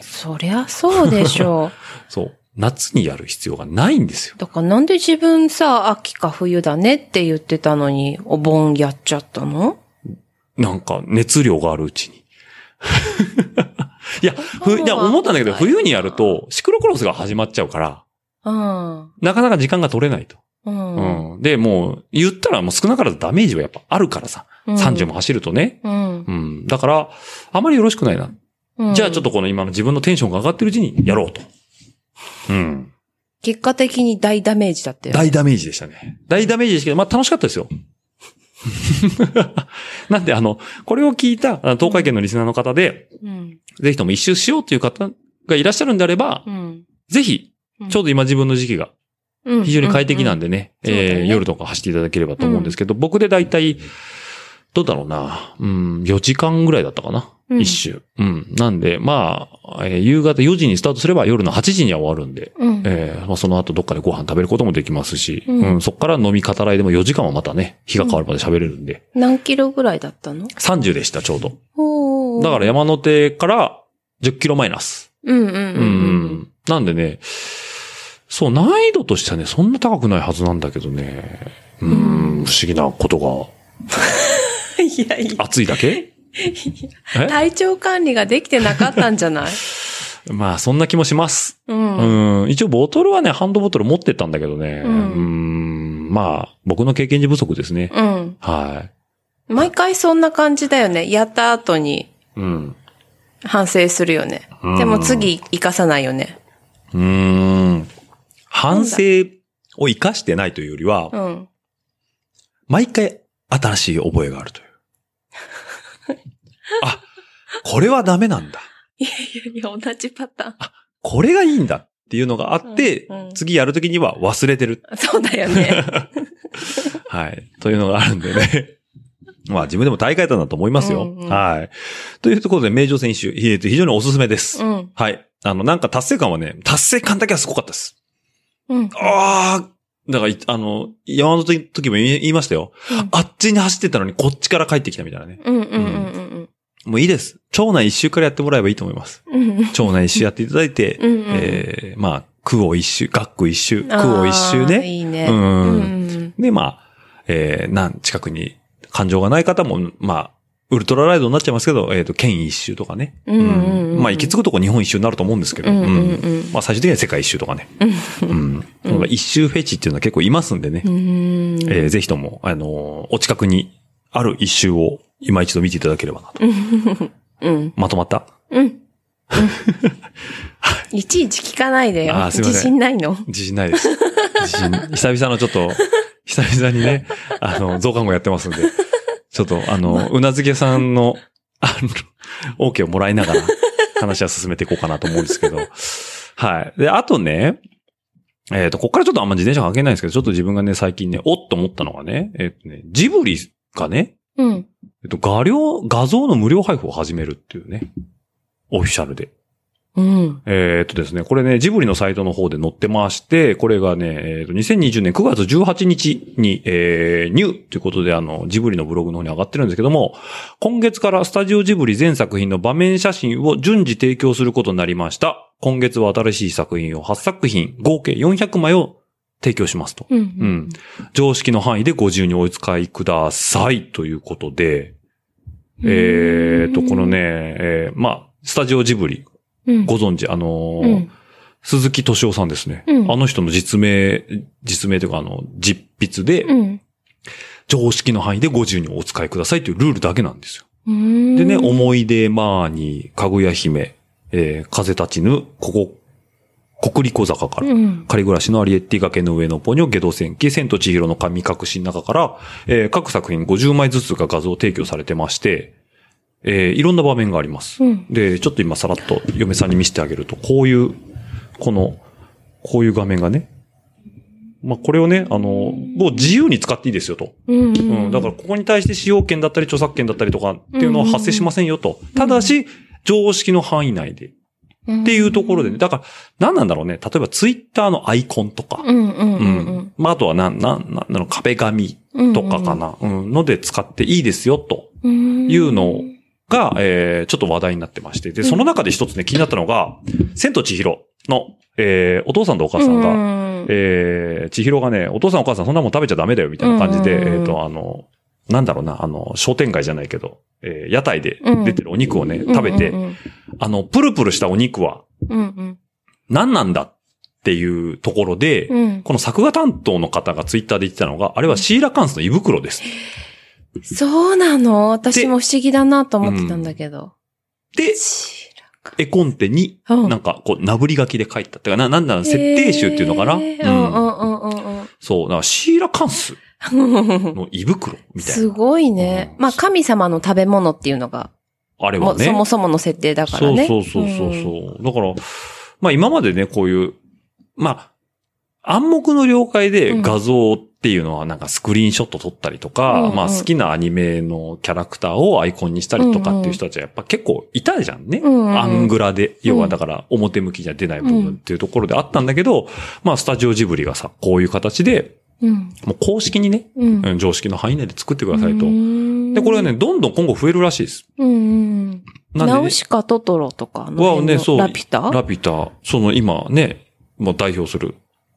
そりゃそうでしょう。そう。夏にやる必要がないんですよ。だからなんで自分さ、秋か冬だねって言ってたのに、お盆やっちゃったの？なんか熱量があるうちに。いや、ふいや、思ったんだけど、冬にやると、シクロクロスが始まっちゃうから、うん。なかなか時間が取れないと。うん。うん。で、もう、言ったらもう少なからずダメージはやっぱあるからさ。30も走るとね。うん。うん。だから、あまりよろしくないな。うん。じゃあちょっとこの今の自分のテンションが上がってるうちにやろうと。うん。結果的に大ダメージだったよ。大ダメージでしたね。大ダメージですけど、まあ楽しかったですよ。なんであの、これを聞いたあの東海圏のリスナーの方で、うん。ぜひとも一周しようっていう方がいらっしゃるんであれば、うん。ぜひ、ちょうど今自分の時期がうん非常に快適なんでね夜とか走っていただければと思うんですけど、僕でだいたい、どうだろうな、うん、4時間ぐらいだったかな、うん一周。うん。なんで、まあ、えー夕方4時にスタートすれば夜の8時には終わるんで、うん。えーまあ、その後どっかでご飯食べることもできますし、ううんん、そっから飲み語らいでも4時間はまたね、日が変わるまで喋れるんで、何キロぐらいだったの？30でした、ちょうど。だから山手から10キロマイナス。ううんうんうんん。なんでね、そう、難易度としてはね、そんな高くないはずなんだけどね、うん、不思議なことうん。いやいや。が暑いだけ？え？体調管理ができてなかったんじゃない？まあ、そんな気もします。うん。うん。一応ボトルはね、ハンドボトル持ってったんだけどね。ううんん。まあ、僕の経験値不足ですね。うん。はい。毎回そんな感じだよね。やった後にうん。反省するよねうん。でも次活かさないよね。うーん。反省を活かしてないというよりは、うん。毎回新しい覚えがあるという。あ、これはダメなんだ。いやいや、同じパタこれがいいんだっていうのがあって、うんうん次やるときには忘れてる。ーン。そうだよね。はい。というのがあるんでね。まあ自分でも大会だなと思いますよ。うんうんはい。というところで、名城選手、非常におすすめです。うん。はい。あの、なんか達成感はね、達成感だけはすごかったです。うん。ああ、だからい、あの、山の時時も言いましたよ。うんあっちに走ってたのにこっちから帰ってきたみたいなね。うんうんうんもういいです。町内一周からやってもらえばいいと思います。町内一周やっていただいて、うんうんえー、まあ、区を一周、学区一周、区を一周ね。いいね。うんうんで、まあ、えー、なん、近くに感情がない方も、まあ、ウルトラライドになっちゃいますけど、えっ、と、県一周とかね。まあ、行き着くとこ日本一周になると思うんですけど、まあ、最終的には世界一周とかね。うん。一周フェチっていうのは結構いますんでね。うん。えーぜひとも、あのーお近くにある一周を今一度見ていただければなと。うん。まとまった？うん。うんいちいち聞かないでよあー。すいません自信ないの？自信ないです。自信、久々のちょっと、久々にね、あの、増刊号やってますんで、ちょっと、あの、うなずけさんの、あの、OK をもらいながら、話は進めていこうかなと思うんですけど、はい。で、あとね、えっ、と、ここからちょっとあんま自転車関係ないんですけど、ちょっと自分がね、最近ね、おっと思ったのがね、えっ、とね、ジブリがね、うん。えっと、画量、画像の無料配布を始めるっていうね、オフィシャルで。うん。えーっとですね、これね、ジブリのサイトの方で載ってまして、これがね、えーっと、2020年9月18日に、えー、ニューということで、あの、ジブリのブログの方に上がってるんですけども、今月からスタジオジブリ全作品の場面写真を順次提供することになりました。今月は新しい作品を8作品、合計400枚を提供しますと。う。うんん。常識の範囲でご自由にお使いくださいということで、えーっと、このね、えーまあ、スタジオジブリ、うん。ご存知、あのーうん鈴木敏夫さんですね。うんあの人の実名、実名というか、あの、実筆で、うん。常識の範囲でご自由にお使いくださいというルールだけなんですよ。うん。でね、思い出マーニー、かぐや姫、えー風立ちぬ、ここ、国立小坂から、うん。仮暮らしのアリエッティ崖の上のポニョ、ゲド戦記、千と千尋の神隠しの中から、えー各作品50枚ずつが画像提供されてまして、えーいろんな場面があります。うん。で、ちょっと今さらっと嫁さんに見せてあげると、こういう、この、こういう画面がね。まあ、これをね、あの、もう自由に使っていいですよと。うん。う。うんん。だから、ここに対して使用権だったり著作権だったりとかっていうのは発生しませんよと。ただし、常識の範囲内で。ら、っていうところでね。だから、何なんだろうね。例えば、ツイッターのアイコンとか。うんうんううんん。まあ、あとは、なん、なん、なんだろう、壁紙うん。とかかな。うん。ので使っていいですよと。うん。いうのが、えー、ちょっと話題になってまして。で、その中で一つね、気になったのが、千と千尋の、えー、お父さんとお母さんが、がえー、千尋がね、お父さんお母さんそんなもん食べちゃダメだよ、みたいな感じで、うんうんうんえっ、と、あの、なんだろうな、あの、商店街じゃないけど、えー、屋台で出てるお肉をね、食べて、うんあの、プルプルしたお肉はうんうん。何なんだっていうところで、うん。この作画担当の方がツイッターで言ってたのが、あれはシーラカンスの胃袋です。そうなの？私も不思議だなと思ってたんだけど。で、絵コンテに、うんなんか、こう、なぶり書きで書いた。ってか、な、なんだろう、設定集っていうのかな、へーうんうんうんうんそう、だからシーラカンスうん。の胃袋みたいな。すごいね。うんまあ、神様の食べ物っていうのが、あれはね。そもそもの設定だからね。そうそうそうそうそう、だから、まあ今までね、こういう、まあ、暗黙の了解で画像っていうのはなんかスクリーンショット撮ったりとか、うんうんまあ好きなアニメのキャラクターをアイコンにしたりとかっていう人たちはやっぱ結構いたじゃんね。うんうんアングラで、要はだから表向きじゃ出ない部分っていうところであったんだけど、まあスタジオジブリがさ、こういう形で、うん。もう公式にね、うん。うん常識の範囲内で作ってくださいと。とで、これはね、、どんどん今後増えるらしいです。うんうん。なんでねナウシカトトロとかあのはね、そう。ラピュタ？ラピュタ。その今ね、もう代表する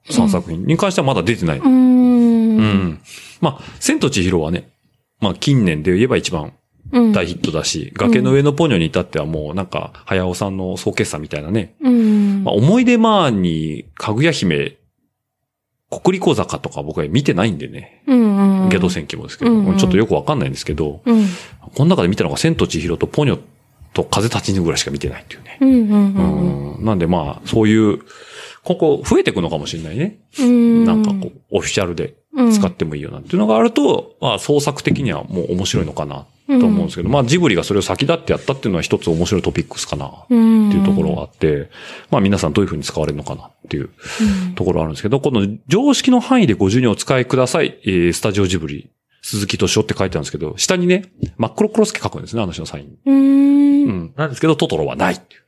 3作品に関してはまだ出てない。うーん。うん。まあ、千と千尋はね、まあ近年で言えば一番うん。大ヒットだし、崖の上のポニョに至ってはもうなんか、早尾さんの総決算みたいなね。うん。まあ、思い出まーに、かぐや姫、国立小坂とか僕は見てないんでね。うんうん。ゲド戦記もですけど、うんうんちょっとよくわかんないんですけど、うん。この中で見たのが千と千尋とポニョと風立ちぬぐらいしか見てないっていうね。うんうんうんなんでまあ、そういう、ここ増えていくのかもしれないね。うん。なんかこう、オフィシャルで使ってもいいよなんていうのがあると、まあ創作的にはもう面白いのかなと思うんですけど、まあジブリがそれを先立ってやったっていうのは一つ面白いトピックスかなってうん。いうところがあって、まあ皆さんどういうふうに使われるのかなっていうところあるんですけど、この常識の範囲でご自由にお使いください、えースタジオジブリ、鈴木敏夫って書いてあるんですけど、下にね、真っ黒クロスケ書くんですね、あの人のサインに。うん。う。うんん。なんですけど、トトロはないっていう。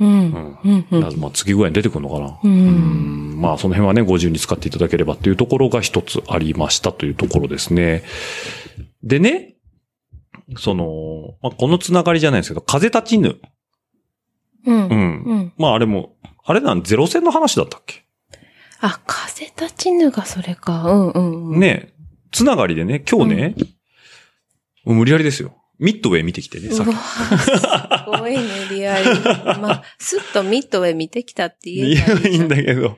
うん。うん。うん。まあ次ぐらいに出てくるのかな。うんうんまあその辺はね、ご自由に使っていただければっていうところが一つありましたというところですね。でね、その、まあ、このつながりじゃないですけど、風立ちぬ。うん。うん。うん。まああれも、あれなんゼロ戦の話だったっけ、あ、風立ちぬがそれか。うんうんうん。ねつながりでね、今日ね、もう無理やりですよ。ミッドウェイ見てきてね、さっき。すごいね、リアル。まあ、スッとミッドウェイ見てきたって言えばいいんだけど、うん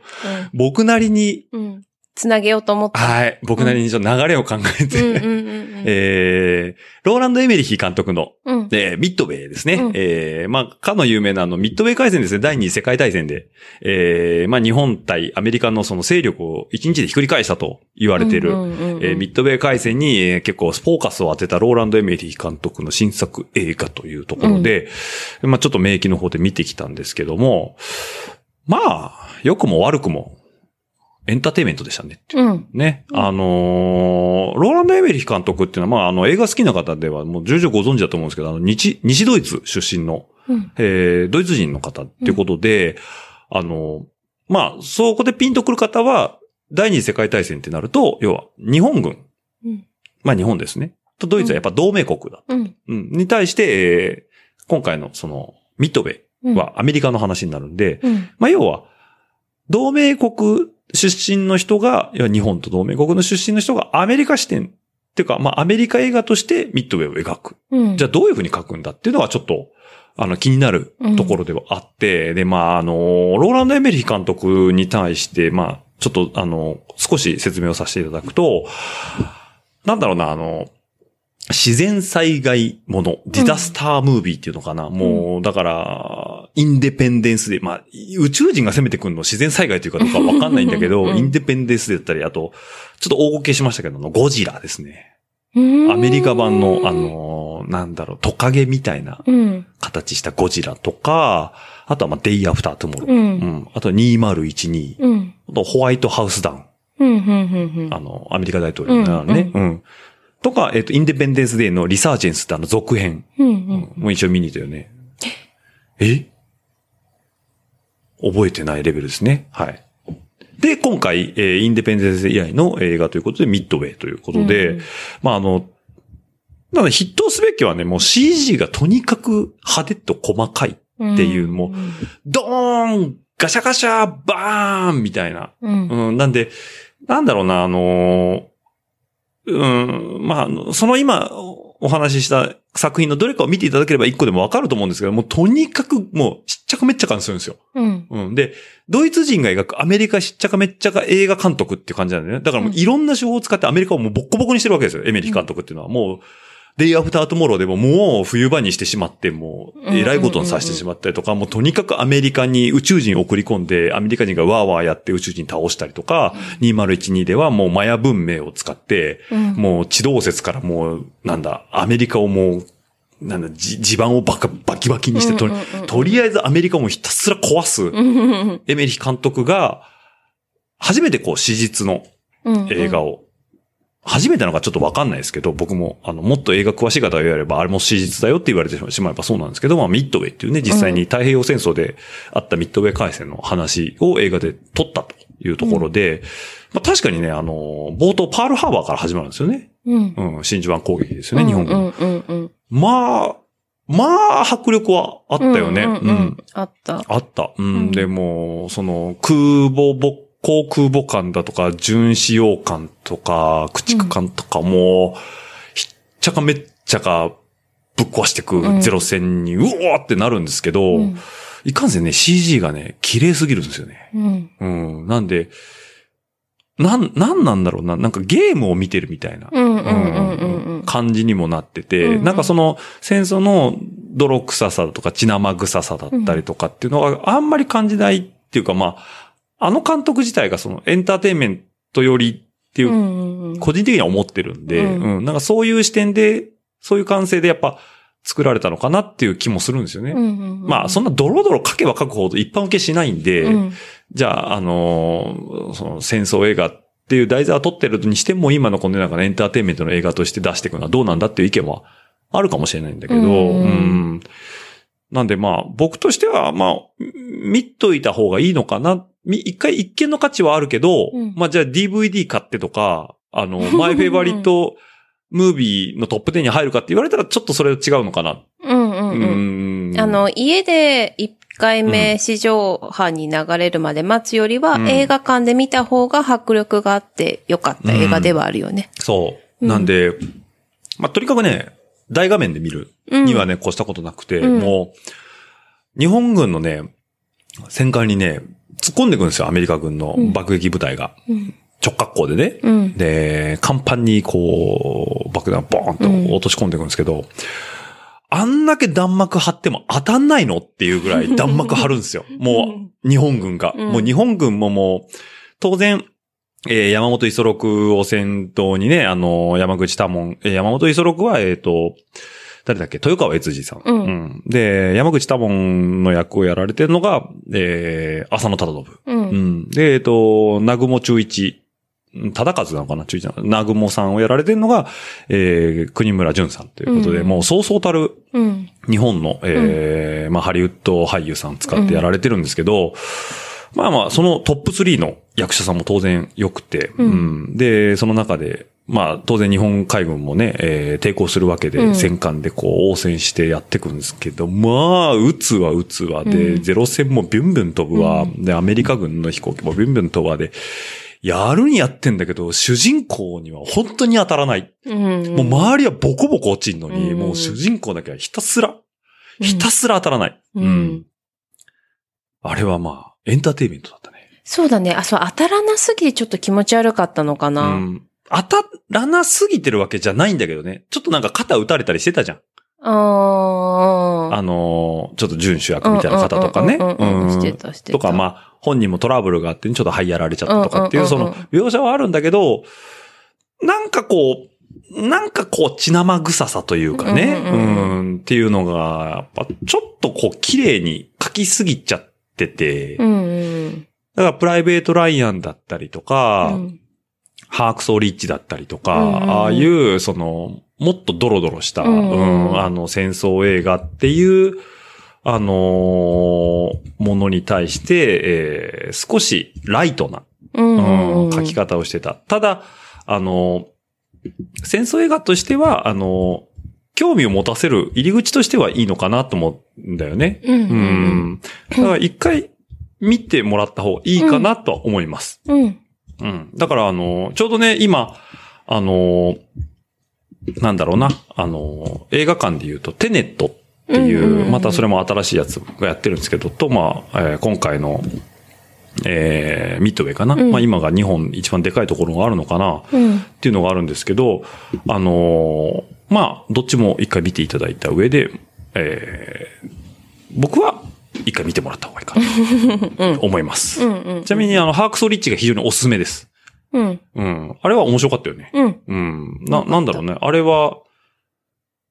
僕なりに、うん。つなげようと思った。はい、僕なりにちょっと流れを考えて、うんうんうんうん。えー、ローランド・エメリヒ監督の、うん。えーミッドウェイですね。うんえーまあ、かの有名なあの、ミッドウェイ海戦ですね。第二次世界大戦で、えーまあ、日本対アメリカのその勢力を一日でひっくり返したと言われている、うんうんうんうんえーミッドウェイ海戦に、えー結構フォーカスを当てたローランド・エメリヒ監督の新作映画というところで、まあ、ちょっと免疫の方で見てきたんですけども、まあ、良くも悪くも、エンターテイメントでしたねううん。ね。あのーローランド・エメリヒ監督っていうのは、まあ、あの、映画好きな方ではもう重々ご存知だと思うんですけど、あの、西、西ドイツ出身の、うん。えー、ドイツ人の方っていうことで、あの、まあ、そこでピンとくる方は、第二次世界大戦ってなると、要は、日本軍。うんまあ、日本ですね。と、ドイツはやっぱ同盟国だ。うん。うん。に対して、えー今回のその、ミッドウェイはアメリカの話になるんで、うん。まあ、要は、同盟国出身の人が、要は日本と同盟国の出身の人がアメリカ視点っていうか、まあ、アメリカ映画としてミッドウェイを描く。うん。じゃあどういうふうに描くんだっていうのはちょっと、あの、気になるところではあって、で、まあ、あの、ローランド・エメリヒ監督に対して、まあ、ちょっと、あの、少し説明をさせていただくと、なんだろうな、あの、自然災害もの、ディザスタームービーっていうのかな、もう、だから、インデペンデンスで、まあ、宇宙人が攻めてくるの自然災害というかどうかわかんないんだけど、うんインデペンデンスだったり、あと、ちょっと大ごけしましたけど、ゴジラですね。うんアメリカ版の、あ、の、なんだろう、トカゲみたいなうん。形したゴジラとか、あとはまあ、デイアフタートゥモロー。う。うんん。あとは2012。うん。あとホワイトハウスダウン。うん。うん。うん。あの、アメリカ大統領のね。うん。とか、えっ、と、インデペンデンスデーのリサージェンスってあの続編。うん。う。うんん。もう一応見に行ったよね。え？覚えてないレベルですね。はい。で、今回、えーインデペンデンス以来の映画ということで、ミッドウェイということで、うんまあ、あの、なので筆頭すべきはね、もう CG がとにかく派手と細かい。っていうもうドーンガシャガシャバーンみたいな。うん。うん、なんで、なんだろうな、あのーうん、まあその今お話しした作品のどれかを見ていただければ一個でもわかると思うんですけど、もうとにかくもうしっちゃかめっちゃかにするんですよ。うん。うん。で、ドイツ人が描くアメリカしっちゃかめっちゃか映画監督っていう感じなんだよね。だからもういろんな手法を使ってアメリカをもうボッコボコにしてるわけですよ。エメリヒ監督っていうのは。もう、デイアフタートゥモローでももう冬場にしてしまって、もう、えらいことにさせてしまったりとか、もうとにかくアメリカに宇宙人を送り込んで、アメリカ人がワーワーやって宇宙人倒したりとか、2012ではもうマヤ文明を使って、うん。もう地動説からもう、なんだ、アメリカをもう、なんだ、じ地盤をバカ、バキバキにしてととりあえずアメリカをもうひたすら壊す、うん。エメリヒ監督が、初めてこう史実のうん。映画を、初めてなのかちょっとわかんないですけど、僕も、あの、もっと映画詳しい方が言われれば、あれも史実だよって言われてしまえばそうなんですけど、まあ、ミッドウェイっていうね、実際に太平洋戦争であったミッドウェイ海戦の話を映画で撮ったというところで、まあ、確かにね、あの、冒頭パールハーバーから始まるんですよね。うん。うん、真珠湾攻撃ですよね、日本軍。うんうんうん。まあ、まあ、迫力はあったよね。うんうんうんあった。あった。うん。うんでも、その、空母母、航空母艦だとか、巡視洋艦とか、駆逐艦とかも、ひっちゃかめっちゃかぶっ壊してくうんゼロ戦に、うおーってなるんですけど、うんいかんせんね、CG がね、綺麗すぎるんですよね。うん。うん。なんで、なん、なんなんだろうな。なんかゲームを見てるみたいな。感じにもなってて、うんうんなんかその戦争の泥臭さとか血生臭さだったりとかっていうのはあんまり感じないっていうか、まあ、あの監督自体がそのエンターテインメントよりっていう個人的には思ってるんで、うん。うん、なんかそういう視点で、そういう感性でやっぱ作られたのかなっていう気もするんですよね。まあ、そんなドロドロ書けば書くほど一般受けしないんで、うん。じゃあ、あのーその戦争映画っていう題材を取ってるにしても、今のこのなんかエンターテインメントの映画として出していくのはどうなんだっていう意見はあるかもしれないんだけど、うんうんなんでまあ、僕としては、まあ、見といた方がいいのかな。み一回一見の価値はあるけど、うんまあじゃあ DVD 買ってとか、あの、マイフェイバリットムービーのトップ10に入るかって言われたらちょっとそれ違うのかな。うんうんううん。んあの、家で一回目市場波に流れるまで待つよりは、うん映画館で見た方が迫力があってよかった映画ではあるよね。そう。うんなんで、まあ、とにかくね、大画面で見るうんにはね、越したことなくて、うんもう、日本軍のね、戦艦にね、突っ込んでいくんですよ、アメリカ軍の爆撃部隊が。うん。直角行でね。うん。で、甲板にこう、爆弾ボーンと落とし込んでいくんですけど、あんだけ弾幕張っても当たんないのっていうぐらい弾幕張るんですよ。もう、日本軍が。うんもう日本軍ももう、当然、えー山本五十六を先頭にね、あの、山口多門、えー山本五十六は、えっ、と、誰だっけ？豊川悦司さん,、うん。で、山口多門の役をやられてるのが、えー、浅野忠信。う。うん。ん。で、えっ、と、南雲中一、忠和なのかな？中一なの南雲さんをやられてるのが、えー、国村淳さんということで、うん。もうそうそうたるうん。日本の、えーまあ、ハリウッド俳優さん使ってやられてるんですけど、まあまあ、そのトップ3の役者さんも当然良くて、うん。うん。で、その中で、まあ、当然日本海軍もね、えー抵抗するわけで、うん戦艦でこう、応戦してやっていくんですけど、まあ、撃つわ、撃つわ、で、うんゼロ戦もビュンビュン飛ぶわ、で、アメリカ軍の飛行機もビュンビュン飛ぶわで、やるにやってんだけど、主人公には本当に当たらない。うん。もう周りはボコボコ落ちんのに、うんもう主人公だけはひたすら、ひたすら当たらない。うんあれはまあ、エンターテインメントだったね。そうだね。あ、そう、当たらなすぎてちょっと気持ち悪かったのかうな。ん。当たらなすぎてるわけじゃないんだけどね。ちょっとなんか肩打たれたりしてたじゃん。ああのーちょっと準主役みたいな方とかね。してたしてた。とか、まあ、本人もトラブルがあって、ちょっと這いやられちゃったとかっていう、その、描写はあるんだけど、なんかこう、なんかこう血生臭さというかね、うんうんうんっていうのが、やっぱちょっとこう綺麗に書きすぎちゃってて、うんうん。だからプライベート・ライアンだったりとか、うんハークソー・リッチだったりとか、うんああいう、その、もっとドロドロした、うんうんうんあの、戦争映画っていう、あのーものに対して、えー少しライトな、うんうんうん書き方をしてた。ただ、あのー戦争映画としては、あのー興味を持たせる入り口としてはいいのかなと思うんだよね。うんううんん。だから一回見てもらった方がいいかなとは思います。うん。うん。だから、あの、ちょうどね、今、あの、なんだろうな、あの、映画館で言うと、テネットっていう、うんうんうんまたそれも新しいやつがやってるんですけど、と、まあ、えー今回の、えーミッドウェイかな？うんまあ今が日本一番でかいところがあるのかな、うん。っていうのがあるんですけど、あのーまあ、どっちも一回見ていただいた上で、えー僕は一回見てもらった方がいいかなと思います。うんうん。ちなみに、あの、ハークソリッチが非常におすすめです。うん。うん。あれは面白かったよね。うん。うん。な、なんだろうね。あれは、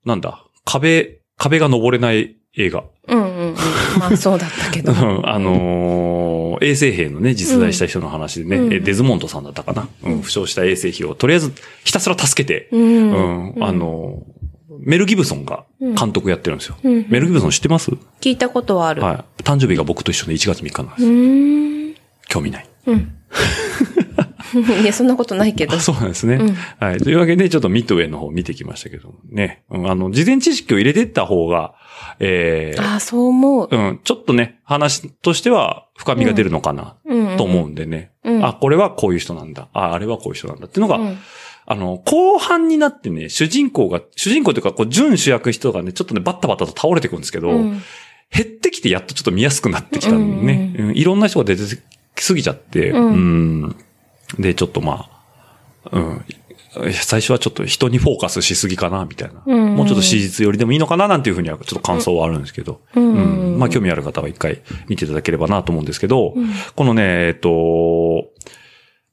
なんだ、壁、壁が登れない映画。うんうんうん。まあそうだったけど。うんあのー衛生兵のね、実在した人の話でね、うんえデズモントさんだったかな？うん、負傷した衛生兵をとりあえずひたすら助けて、うん。うん、あ、のーメル・ギブソンが監督やってるんですよ。うんメル・ギブソン知ってます？聞いたことはある。はい。誕生日が僕と一緒で1月3日なんです。ん。興味ない。うん。いや、そんなことないけどあ。そうなんですね。うんはい。というわけで、ちょっとミッドウェイの方見てきましたけどもね。うんあの、事前知識を入れてった方が、えーああ、そう思う。うん、ちょっとね、話としては深みが出るのかな、うん。と思うんでね。うんあ、これはこういう人なんだ。あ、あれはこういう人なんだっていうのが、うん。あの、後半になってね、主人公が、主人公というか、こう、準主役人がね、ちょっとね、バッタバタと倒れてくるんですけど、うん減ってきてやっとちょっと見やすくなってきたんでね。ううんいろんな人が出てきすぎちゃって、うんうんで、ちょっとまあ、うん。最初はちょっと人にフォーカスしすぎかな、みたいな。うんもうちょっと史実寄りでもいいのかな、なんていうふうにはちょっと感想はあるんですけど。うんうんまあ、興味ある方は一回見ていただければなと思うんですけど、うんこのね、えっと、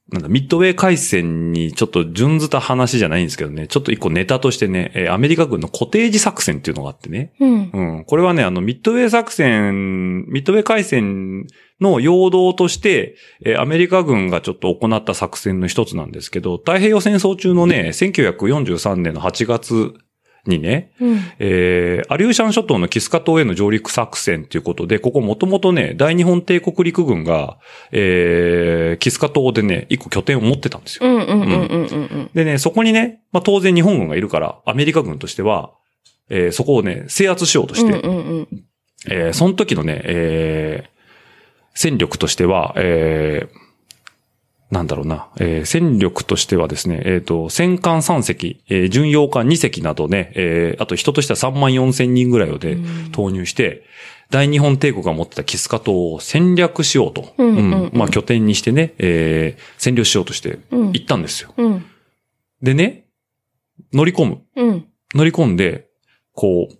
なんだ、ミッドウェー海戦にちょっと準ずた話じゃないんですけどね、ちょっと一個ネタとしてね、えーアメリカ軍のコテージ作戦っていうのがあってね、うん。うん。これはね、あの、ミッドウェー作戦、ミッドウェー海戦の陽動として、えーアメリカ軍がちょっと行った作戦の一つなんですけど、太平洋戦争中のね、1943年の8月にね、うん。えーアリューシャン諸島のキスカ島への上陸作戦ということで、ここもともとね、大日本帝国陸軍が、えーキスカ島でね、一個拠点を持ってたんですよ。でね、そこにね、まあ当然日本軍がいるから、アメリカ軍としては、えーそこをね、制圧しようとうん。して、うんうんうん。えーその時のね、えー戦力としては、えーなんだろうな、えー戦力としてはですね、えっ、と、戦艦3隻、えー巡洋艦2隻などね、えーあと人としては3万4千人ぐらいをでうん投入して、大日本帝国が持ってたキスカ島を戦略しようと。うんうんうんまあ拠点にしてね、えー占領しようとしてうん行ったんですよ。うん。でね、乗り込む。うん。乗り込んで、こう、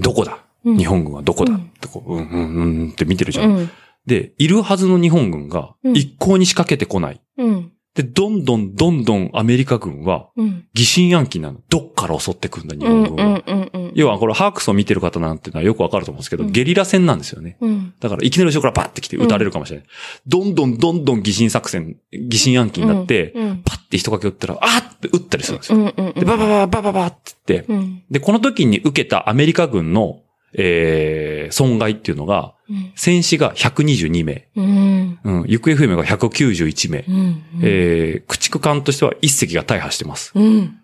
どこだ？うん日本軍はどこだ、うんってこう、うんうんうんって見てるじゃん。うん。で、いるはずの日本軍がうん一向に仕掛けてこない。うん。で、どんどんどんどんアメリカ軍はうん。疑心暗鬼なの。どっから襲ってくるんだ、日うん本軍は。要は、これ、ハークスを見てる方なんていうのはよくわかると思うんですけど、うんゲリラ戦なんですよね。うん。だから、いきなり後ろからバッて来て撃たれるかもしれない。どんどんどんどん疑心作戦、疑心暗鬼になって、うん。パッて人影撃ったら、あーって撃ったりするんですよ。で、バババババババって言って、うん。で、この時に受けたアメリカ軍の、えー、損害っていうのが、うん。戦死が122名、うん。うん、行方不明が191名、うん。えー、駆逐艦としては一隻が大破してます。うん。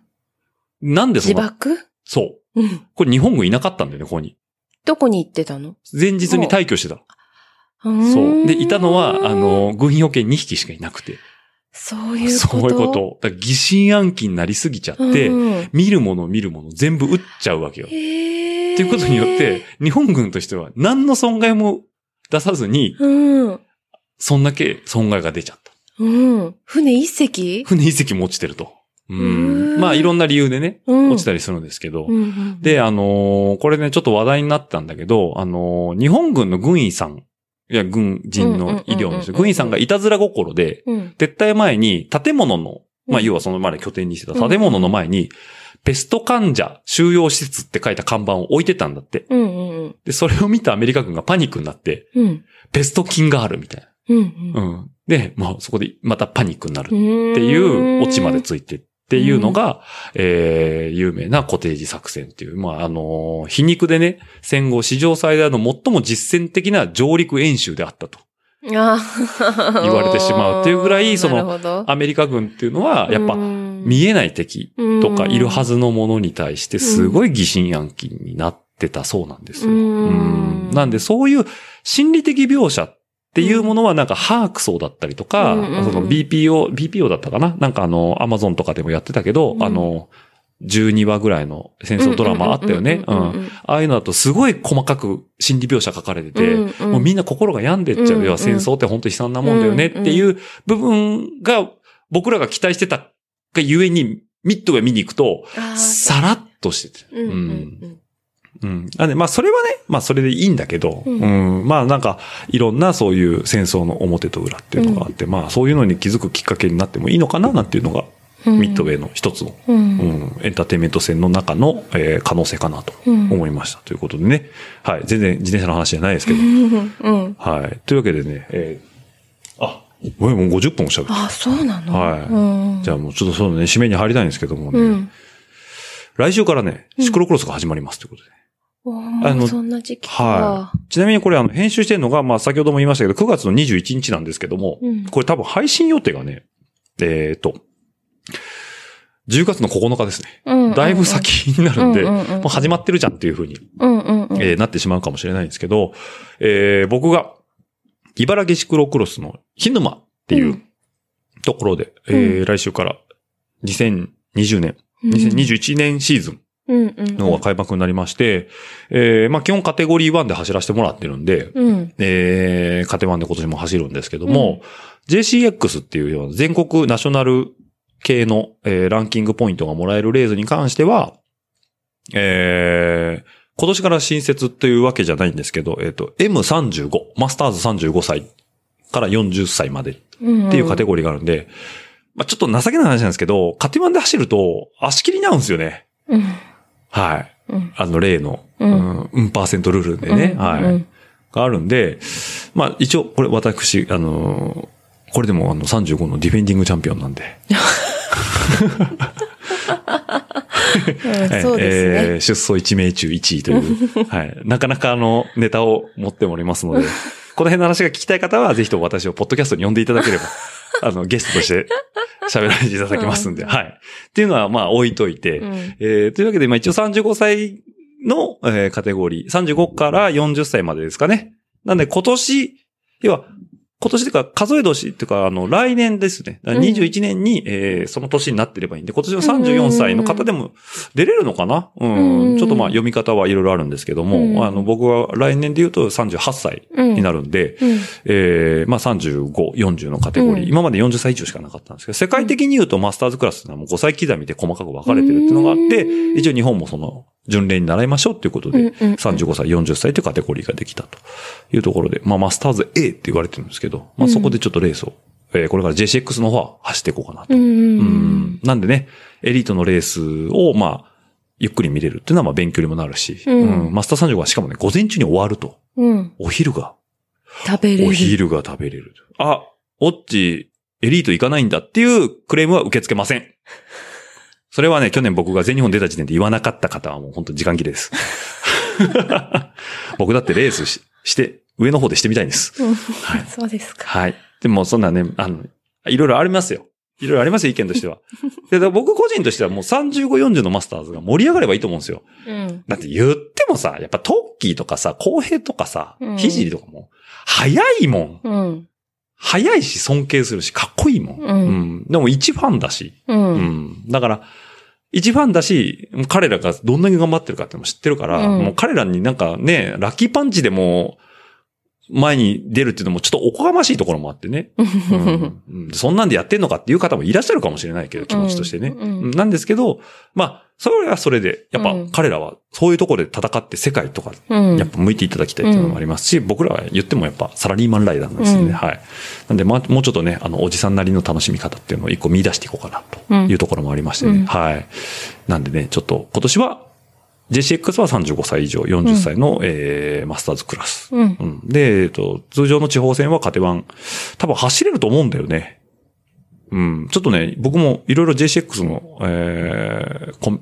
なんでその、自爆？そう。うん。これ日本軍いなかったんだよね、ここに。どこに行ってたの？前日に退去してた。そそう。で、いたのは、あ、の、軍用犬2匹しかいなくて。そういうこと？そういうこと。疑心暗鬼になりすぎちゃって、うん見るもの見るもの全部撃っちゃうわけよ。へーっていうことによって、日本軍としては何の損害も出さずに、うん。そんだけ損害が出ちゃった。うん。船一隻？船一隻も落ちてると。うんん。まあいろんな理由でね、うん落ちたりするんですけど。うんうん。で、あのーこれね、ちょっと話題になったんだけど、あのー日本軍の軍医さん、いや、軍人の医療の人、軍医さんがいたずら心で、うん。撤退前に建物のまあ、要はその前で拠点にしてた建物の前に、ペスト患者収容施設って書いた看板を置いてたんだって。うんうんで、それを見たアメリカ軍がパニックになって、うん。ペスト菌があるみたいな。うんうん。で、まあ、そこでまたパニックになるうん。っていうオチまでついてっていうのが、えー、有名なコテージ作戦っていう、まあ、あのー皮肉でね、戦後史上最大の最も実践的な上陸演習であったと。あ言われてしまうっていうぐらいその アメリカ軍っていうのは、やっぱ、見見えない敵とかいるはずのものに対してすごい疑心暗鬼になってたそうなんですよ。うん。うん。なんでそういう心理的描写っていうものはなんかハークソーだったりとか、うんうんうんその BPO、BPO だったかな？なんかあの、アマゾンとかでもやってたけど、うん。あの、12話ぐらいの戦争ドラマあったよね？うん。ああいうのだとすごい細かく心理描写書かれてて、うんうん。もうみんな心が病んでっちゃう。要は戦争って本当悲惨なもんだよねっていう部分が僕らが期待してたがゆえにミッドが見に行くと、さらっとしてて。うんうんうん。なんで、まあそれはね、まあそれでいいんだけど、ううんん、まあなんか、いろんなそういう戦争の表と裏っていうのがあって、まあそういうのに気づくきっかけになってもいいのかななんていうのが、うんミッドウェイの一つの、ううんん、エンターテインメント戦の中の、えー可能性かなとうん思いました。ということでね。はい。全然自転車の話じゃないですけど。うんはい。というわけでね、えーもう50分おしゃべり。あ、そうなの？はいうんじゃあもうちょっとそうね、締めに入りたいんですけどもね。うん。来週からね、シクロクロスが始まりますということで。おあのそんな時期か。はい。ちなみにこれあの、編集してるのが、まあ先ほども言いましたけど、9月の21日なんですけども、うんこれ多分配信予定がね、えっ、と、10月の9日ですね。うんうんうんだいぶ先になるんで、うんうんうんもう始まってるじゃんっていう風に、うんうんうん。えーなってしまうかもしれないんですけど、えー僕が、茨城シクロクロスのヒヌマっていううんところで、えー来週から2020年、2021年シーズンうんうん。のが開幕になりまして、えーまあ基本カテゴリー1で走らせてもらってるんで、うん。えー、カテワンで今年も走るんですけども、JCX っていうような全国ナショナル系の、えーランキングポイントがもらえるレースに関しては、えー、今年から新設というわけじゃないんですけど、えっ、と、M35、マスターズ35歳から40歳までっ。ていうカテゴリーがあるんで、まあちょっと情けない話なんですけど、カテワンで走ると足切りに合うんですよね。うん。はい。あの例の、うん、うんパーセントルールでね、うんはい。があるんで、まあ一応、これ私、あのーこれでもあの35のディフェンディングチャンピオンなんで。うんそうですね。えー出走1名中1位という、はい。なかなかあの、ネタを持っておりますので、この辺の話が聞きたい方は、ぜひとも私をポッドキャストに呼んでいただければ、あの、ゲストとして喋らせていただきますんで、うんはい。っていうのは、まあ、置いといて、うんえーというわけで、まあ一応35歳の、えーカテゴリー、35から40歳までですかね。なんで今年、要は、今年というか数え年っていうか、あの、来年ですね。ん。21年に、えーその年になってればいいんで、今年は34歳の方でも出れるのかな？うん。うん。ちょっとまあ読み方はいろいろあるんですけども、うん。あの、僕は来年で言うと38歳になるんで、うん。えーまあ35、40のカテゴリー、うん。今まで40歳以上しかなかったんですけど、世界的に言うとマスターズクラスっていうのはもう5歳刻みで細かく分かれてるっていうのがあって、うん。一応日本もその、巡礼に習いましょうっていうことで、うんうんうん35歳、40歳というカテゴリーができたというところで、まあマスターズ A って言われてるんですけど、まあそこでちょっとレースを、えーこれから JCX の方は走っていこうかなと。うん。うんなんでね、エリートのレースを、まあ、ゆっくり見れるっていうのはまあ勉強にもなるし、うんマスター35はしかもね、午前中に終わると、うん。お昼が食べれる。お昼が食べれる。あ、オッチ、エリート行かないんだっていうクレームは受け付けません。それはね、去年僕が全日本出た時点で言わなかった方はもう本当時間切れです。僕だってレースしして、上の方でしてみたいんです。うんはいそうですか。はい。でもそんなね、あの、いろいろありますよ。いろいろありますよ、意見としては。で僕個人としてはもう35、40のマスターズが盛り上がればいいと思うんですよ。うん。だって言ってもさ、やっぱトッキーとかさ、公平とかさうん、ひじりとかも、早いもん。うん。早いし尊敬するし、かっこいいもん。うんでも一ファンだし。う。うんん。だから、一ファンだし、彼らがどんなに頑張ってるかってのも知ってるから、うんもう彼らになんかね、ラッキーパンチでも、前に出るっていうのもちょっとおこがましいところもあってね。うんうんそんなんでやってんのかっていう方もいらっしゃるかもしれないけど、気持ちとしてね。うんうんなんですけど、まあ、それはそれで、やっぱうん彼らはそういうところで戦って世界とか、うんやっぱ向いていただきたいっていうのもありますし、僕らは言ってもやっぱサラリーマンライダーなんですよね。うんはい。なんで、まあ、もうちょっとね、あの、おじさんなりの楽しみ方っていうのを一個見出していこうかなというところもありましてね。うんはい。なんでね、ちょっと今年は JCX は35歳以上、40歳の、えーマスターズクラス。うん。うん。で、えっと、通常の地方戦はカテワン、多分走れると思うんだよね。うん。ちょっとね、僕もいろいろ JCX の、えーコン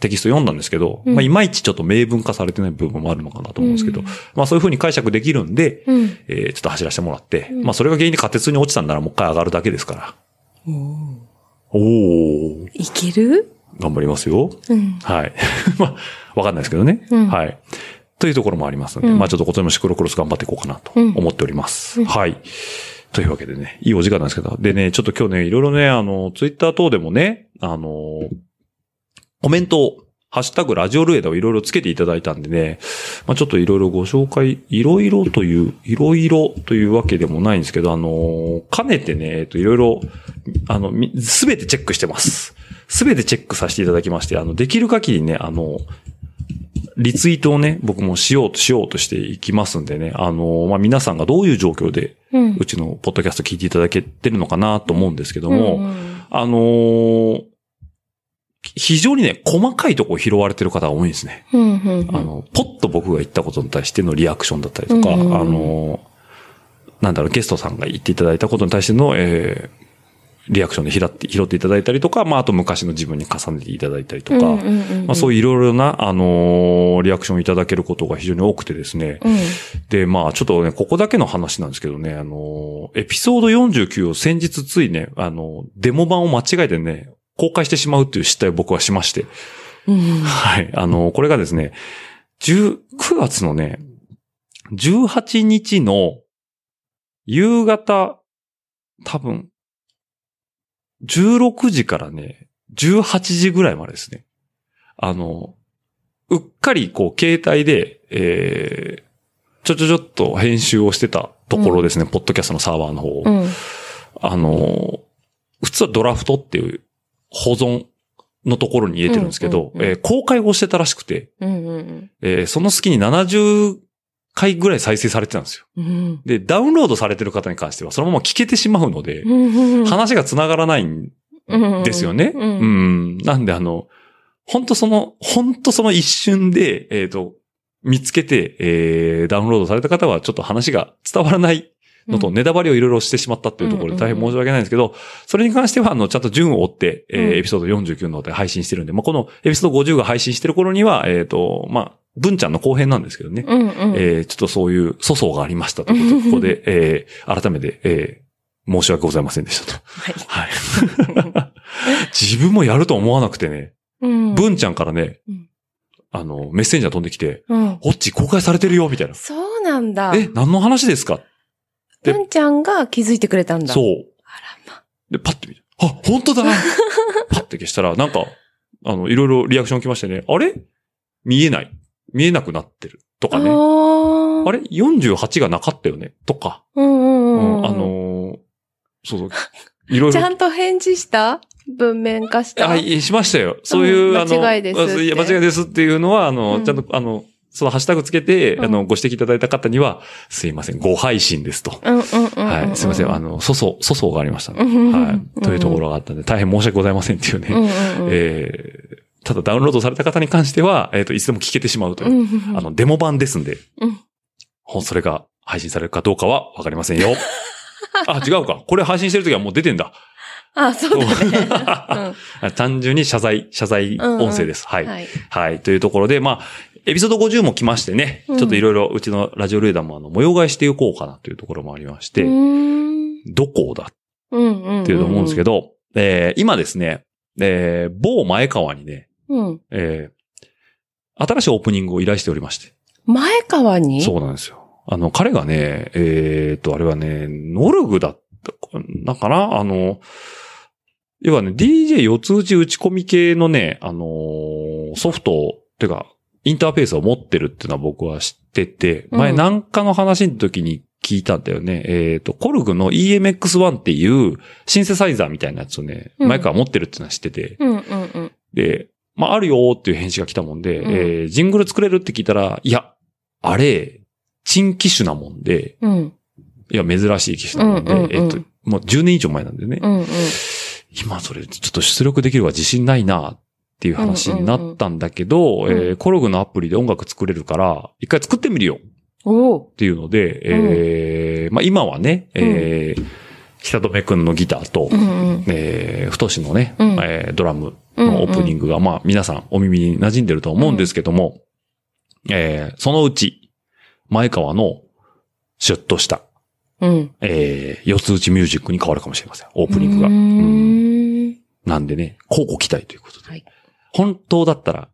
テキスト読んだんですけど、うんまあ、いまいちちょっと明文化されてない部分もあるのかなと思うんですけど、うんまあ、そういうふうに解釈できるんで、うん。えーちょっと走らせてもらって、うんまあ、それが原因で仮鉄に落ちたんならもう一回上がるだけですから。おー、いける？頑張りますよ。うん。はい。まあ、わかんないですけどね。うんはい。というところもありますので、うんまあちょっと今年もシクロクロス頑張っていこうかなとうん思っております。うんはい。というわけでね、いいお時間なんですけど、でね、ちょっと今日ね、いろいろね、あの、ツイッター等でもね、あの、コメントを、ハッシュタグラジオルエダをいろいろつけていただいたんでね、まあちょっといろいろご紹介、いろいろという、いろいろというわけでもないんですけど、あの、かねてね、えっと、いろいろ、あの、すべてチェックしてます。すべてチェックさせていただきまして、あの、できる限りね、あの、リツイートをね、僕もしようとしようとしていきますんでね、あの、まあ、皆さんがどういう状況で、うんうちのポッドキャスト聞いていただけてるのかなと思うんですけども、うんあのー非常にね、細かいところ拾われてる方が多いんですね。うんうんあの、ポッと僕が言ったことに対してのリアクションだったりとか、うんうんうんあの、なんだろう、ゲストさんが言っていただいたことに対しての、えーリアクションで拾って、拾っていただいたりとか、まあ、あと昔の自分に重ねていただいたりとか、うんうんうんまあ、そういういろいろな、あのーリアクションいただけることが非常に多くてですね。うんで、まあ、ちょっとね、ここだけの話なんですけどね、あのーエピソード49を先日ついね、あのデモ版を間違えてね、公開してしまうっていう失態を僕はしまして。うんはい。あの、これがですね、10 9月のね、18日の夕方、多分、16時からね、18時ぐらいまでですね。あの、うっかりこう、携帯で、えー、ちょちょちょっと編集をしてたところですね、ポッドキャストのサーバーの方を。うんあの、普通はドラフトっていう保存のところに入れてるんですけど、うんうんうんえー公開をしてたらしくて、うんうんえーその隙に70回ぐらい再生されてたんですよ。うんで、ダウンロードされてる方に関してはそのまま聞けてしまうので、うん話が繋がらないんですよね。ううんん。なんであの、本当その、本当その一瞬で、えっ、と、見つけて、えーダウンロードされた方はちょっと話が伝わらないのと、うんネタバレをいろいろしてしまったっていうところで大変申し訳ないんですけど、それに関しては、あの、ちゃんと順を追って、えーうんエピソード49ので配信してるんで、まあ、このエピソード50が配信してる頃には、えっ、と、まあ、文ちゃんの後編なんですけどね。うんうんえーちょっとそういう粗相がありましたということで、ここで、えー改めて、えー申し訳ございませんでしたと。はいはい。自分もやると思わなくてね、うん文ちゃんからねうん、あの、メッセンジャー飛んできて、うんオッチ公開されてるよ、みたいな。そうなんだ。え、何の話ですか？で文ちゃんが気づいてくれたんだ。そう。あらま。で、パッて見て、あ、本当だ パッて消したら、なんか、あの、いろいろリアクション来ましてね、あれ？見えない。見えなくなってる。とかね。ああれ ?48 がなかったよね？とか。うんうんううんうん。んあのーそうそう。いろいろ。ちゃんと返事した？文面化した？あ、いしましたよ。そういう、うんあの、間違いです間違いですっていうのは、あの、うんちゃんと、あの、そのハッシュタグつけて、うんあの、ご指摘いただいた方には、すいません、ご配信ですと。うんうんうんうん。はい。すいません、あの、粗相、粗相がありましたね。うんうんうんはい。というところがあったんで、大変申し訳ございませんっていうね。うんうんうん。えーただダウンロードされた方に関しては、えっ、と、いつでも聞けてしまうという、うんうんうんあの、デモ版ですんで、うんそれが配信されるかどうかはわかりませんよ。あ、違うか。これ配信してるときはもう出てんだ。あ、そうだね。単純に謝罪、謝罪音声です。はい。うんはい。はい。というところで、まあ、エピソード50も来ましてね、うんちょっといろいろうちのラジオレーダーもあの、模様替えしていこうかなというところもありまして、うーんどこだ？っていうと思うんですけど、えー今ですね、えー某前川にね、うん。えー新しいオープニングを依頼しておりまして。前川に？そうなんですよ。あの、彼がね、えーっと、あれはね、ノルグだったかな？かなあの、要はね、DJ 四つ打ち打ち込み系のね、あのーソフト、っていうか、インターフェースを持ってるっていうのは僕は知ってて、前うんなんかの話の時に聞いたんだよね。えっ、と、コルグの EMX1 っていうシンセサイザーみたいなやつをね、うん前から持ってるってのは知ってて、うんうんうん。で、まあ、あるよーっていう返信が来たもんで、うんえージングル作れるって聞いたら、いや、あれ、珍機種なもんで、うん。いや、珍しい機種なもんで、うんうんうんえっと、もう10年以上前なんでね、うんうん。今それちょっと出力できるは自信ないなっていう話になったんだけど、うんうんうんえーコログのアプリで音楽作れるから、一回作ってみるよ。っていうので、えーまあ今はね、えー、久留くんのギターと、うんうん。えー、太しのね、うんえードラムのオープニングが、まあ皆さんお耳に馴染んでると思うんですけども、えーそのうち、前川のシュッとした、うん。えー、四つ打ちミュージックに変わるかもしれません。オープニングが。うん。なんでね、交互期待ということで。はい本当だったら、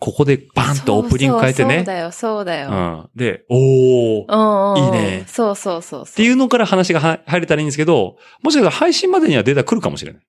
ここでバンとオープニング変えてね。そうだよ、そうだよ。うん。で、おー。いいねそうそうそう。っていうのから話がは入れたらいいんですけど、もしかしたら配信までにはデータ来るかもしれない。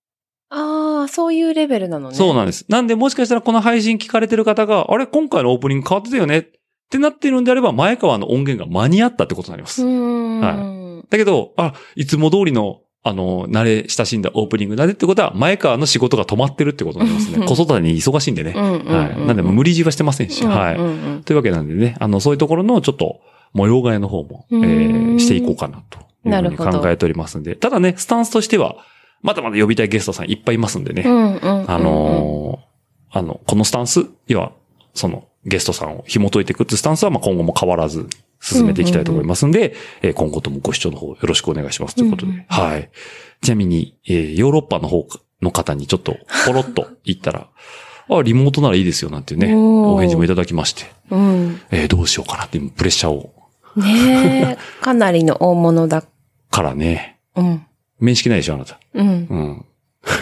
ああ、そういうレベルなのね。そうなんです。なんで、もしかしたらこの配信聞かれてる方が、あれ、今回のオープニング変わってたよねってなってるんであれば、前川の音源が間に合ったってことになります。うーん。だけど、あ、いつも通りの、あの、慣れ親しんだオープニングだねってことは、前川の仕事が止まってるってことになりますね。子育てに忙しいんでね。はい。なんで、無理強いはしてませんし、はい。というわけなんでね、あの、そういうところのちょっと模様替えの方も、えうーしていこうかなというふうになるほど。考えておりますんで、ただね、スタンスとしては、まだまだ呼びたいゲストさんいっぱいいますんでね、あのーあの、このスタンス、要は、そのゲストさんを紐解いていくってスタンスは、まあ今後も変わらず進めていきたいと思いますんで、えー今後ともご視聴の方よろしくお願いしますということで、うんうんはい。ちなみに、えーヨーロッパの方の方にちょっと、ポロッと言ったら、あ、リモートならいいですよなんていうね、お返事もいただきまして、うん。えーどうしようかなっていうプレッシャーを、ねえ、かなりの大物だ。からね、うん。面識ないでしょ、あなた。うん。うん。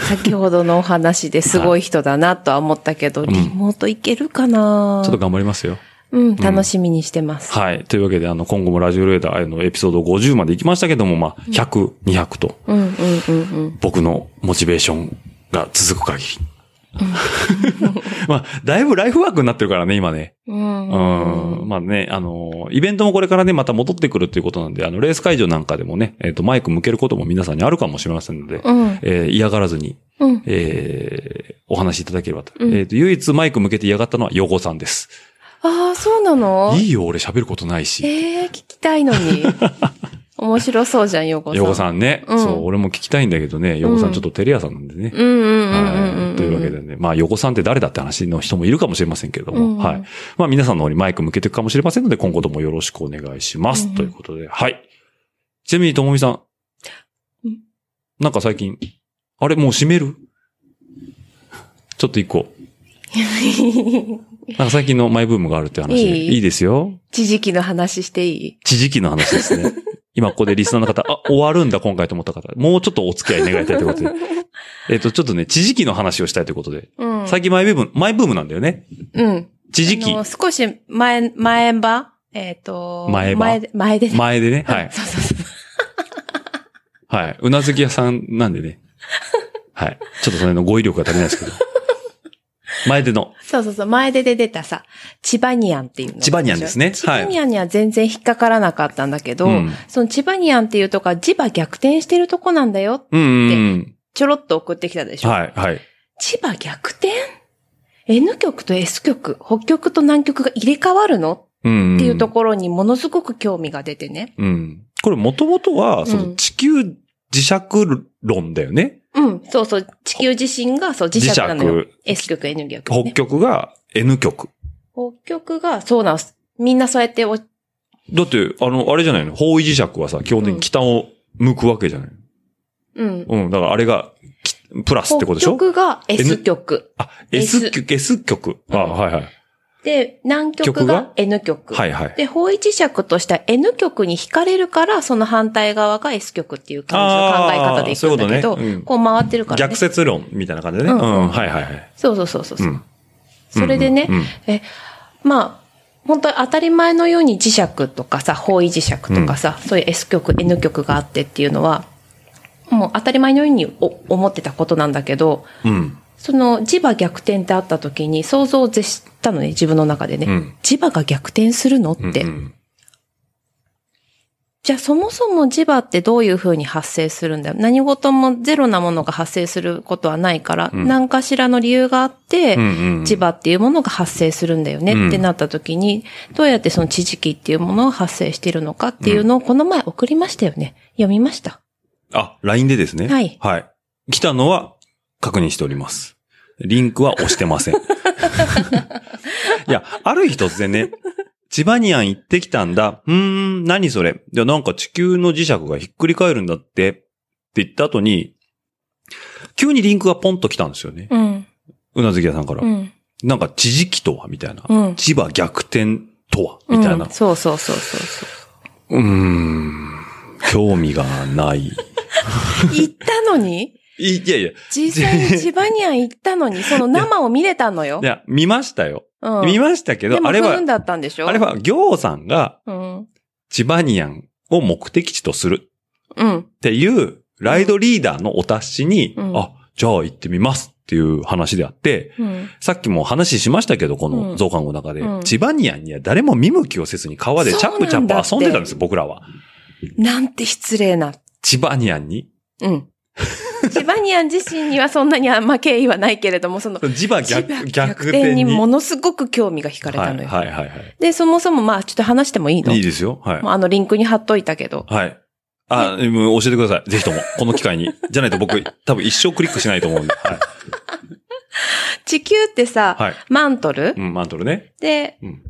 先ほどのお話ですごい人だなとは思ったけど、んリモートいけるかな？ちょっと頑張りますよ。うん、楽しみにしてます。はい。というわけで、あの、今後もラジオレーダーのエピソード50まで行きましたけども、まあ、100、200と、うん、うん、うん、うん。僕のモチベーションが続く限り。まあ、だいぶライフワークになってるからね、今ね。うん。うん。まあね、あの、イベントもこれからね、また戻ってくるっていうことなんで、あの、レース会場なんかでもね、えっ、と、マイク向けることも皆さんにあるかもしれませんので、うん。えー嫌がらずに、うん。えーお話しいただければと。うんえっ、と、唯一マイク向けて嫌がったのはヨゴさんです。ああ、そうなの？いいよ、俺喋ることないし。ええ聞きたいのに。面白そうじゃん、ヨゴさん。ヨゴさんね、うんそう、俺も聞きたいんだけどね、ヨゴさんちょっとテレ屋さんなんでね。うんうん。というわけでね。まあ、ヨゴさんって誰だって話の人もいるかもしれませんけれども、うんはい。まあ、皆さんの方にマイク向けていくかもしれませんので、今後ともよろしくお願いします。うんということで、はい。ちなみに、ともみさんうん。なんか最近、あれ、もう閉める？ちょっと一個。なんか最近のマイブームがあるって話。いいいいですよ。地時期の話していい？地時期の話ですね。今ここでリスナーの方、あ、終わるんだ今回と思った方、もうちょっとお付き合い願いたいということで。えっと、ちょっとね、地時期の話をしたいということで。うん。最近マイブーム、マイブームなんだよね。うん。地時期あの。少し前、前場？えっ、と、前場前で、前でね。前でね？はい。そうそうそう。はい。うなずき屋さんなんでね。はい。ちょっとそれの語彙力が足りないですけど。前での。そうそうそう。前でで出たさ、チバニアンっていうの。チバニアンですねチバニアンには全然引っかからなかったんだけど、うんそのチバニアンっていうとこは磁場逆転してるとこなんだよ。うんうんうん。ちょろっと送ってきたでしょ。はい、はい。千葉逆転 ?N 曲と S 曲、北極と南極が入れ替わるの？うん。っていうところにものすごく興味が出てね。うん。これもともとは、そのうん地球磁石論だよね。うん、そうそう。地球自身がそう磁石なのよ磁。S 曲、N 曲、北ね。極が N 極。北極が、そうなんです。みんなそうやってお、だって、あの、あれじゃないの？方位磁石はさ、基本的に北を向くわけじゃない。うん。うん。だからあれが、きプラスってことでしょ？北極が S 曲。あ、S 極、S 極。あ、うんはいはい。で、南極極がが？N 極。はいはい。で、方位磁石としては N 極に惹かれるから、その反対側が S 極っていう感じの考え方でいくんだけど、うことねうんこう回ってるからね。逆説論みたいな感じでね。う、うんんはいはいはい。そうそうそうそう。ううん。それでね、うんうんえ、まあ、本当に当たり前のように磁石とかさ、方位磁石とかさ、そういう S 極、N 極があってっていうのは、もう当たり前のようにお思ってたことなんだけど、うん。その磁場逆転ってあった時に想像を絶したのね、自分の中でね。うん磁場が逆転するのって。うんうんじゃあそもそも磁場ってどういう風に発生するんだよ。何事もゼロなものが発生することはないから、うん何かしらの理由があって、磁場っていうものが発生するんだよねうんってなった時に、どうやってその地磁気っていうものが発生しているのかっていうのをこの前送りましたよね。読みました。あ、LINE でですね。はいはい。来たのは確認しております。リンクは押してません。いや、ある日突然ね、チバニアン行ってきたんだ。うーん、何それ。いや、なんか地球の磁石がひっくり返るんだって。って言った後に、急にリンクがポンと来たんですよね。うん。うなずき屋さんから。うん。なんか地磁気とはみたいな。うん磁場逆転とはみたいなうん。そうそうそうそうそう。うーん。興味がない。行ったのに？いいやいや、実際に千葉には行ったのに、その生を見れたのよい。や、見ましたよ。うん。見ましたけど、あれは不運、だったんでしょ？あれは、行さんがうん。チバニアンを目的地とするうん。っていう、ライドリーダーのお達しに、うんあ、じゃあ行ってみますっていう話であって、うん。さっきも話しましたけど、こうんの増刊号の中で、うんチバニアンには誰も見向きをせずに川でチャップチャップ遊んでたんですよ、僕らは。なんて失礼な。チバニアンに。うん。チバニアン自身にはそんなにあんま敬意はないけれども、その、磁場千逆葉逆転に。ものすごく興味が惹かれたのよ。はいはいはいはい。で、そもそもまあちょっと話してもいいの？いいですよ。はい。まああのリンクに貼っといたけど。はい。あ、もう教えてください。ぜひとも。この機会に。じゃないと僕、多分一生クリックしないと思うんで。はい。地球ってさ、はい。マントル？うん、マントルね。で、うん。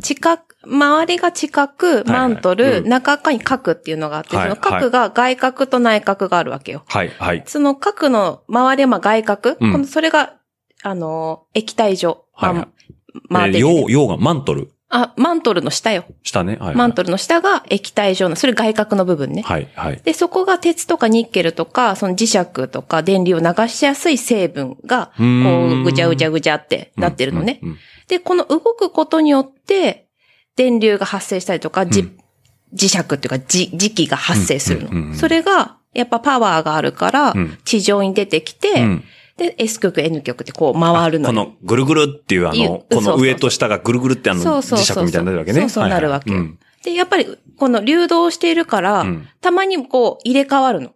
地殻、周りが地殻、マントはいル、うん中側に核っていうのがあって、はいその核が外核と内核があるわけよ。はい、はい。その核の周りはまあ外核、うんこのそれが、あの、液体状。はいはいまあ、えー、回ってて陽、陽がマントル？あ、マントルの下よ。下ね。はい、はい。マントルの下が液体状の、それ外核の部分ね。はい、はい。で、そこが鉄とかニッケルとか、その磁石とか電流を流しやすい成分が、こうぐちゃぐちゃぐちゃってなってるのね。うん。うんで、この動くことによって、電流が発生したりとか、じうん磁石っていうか、じ磁気が発生するの。うんうんうんそれが、やっぱパワーがあるからうん、地上に出てきて、うんで、S 極、N 極ってこう回るのよ。このぐるぐるっていうあの、この上と下がぐるぐるってあの磁石みたいになるわけね。そうそうなるわけ。で、やっぱり、この流動しているから、うんたまにこう入れ替わるの。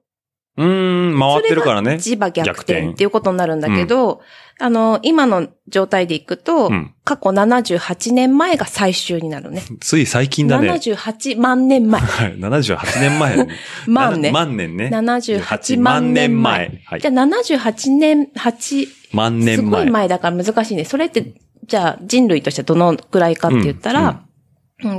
うーん、回ってるからね。磁場逆逆転転っていうことになるんだけど、あの、今の状態でいくと、うん過去78年前が最終になるね。つい最近だね。78万年前。はい。78年前。万ねな万年ね。78万年前。はいじゃあ。78年、8、万年前。すごい前だから難しいね。それって、じゃあ人類としてどのくらいかって言ったら、うん、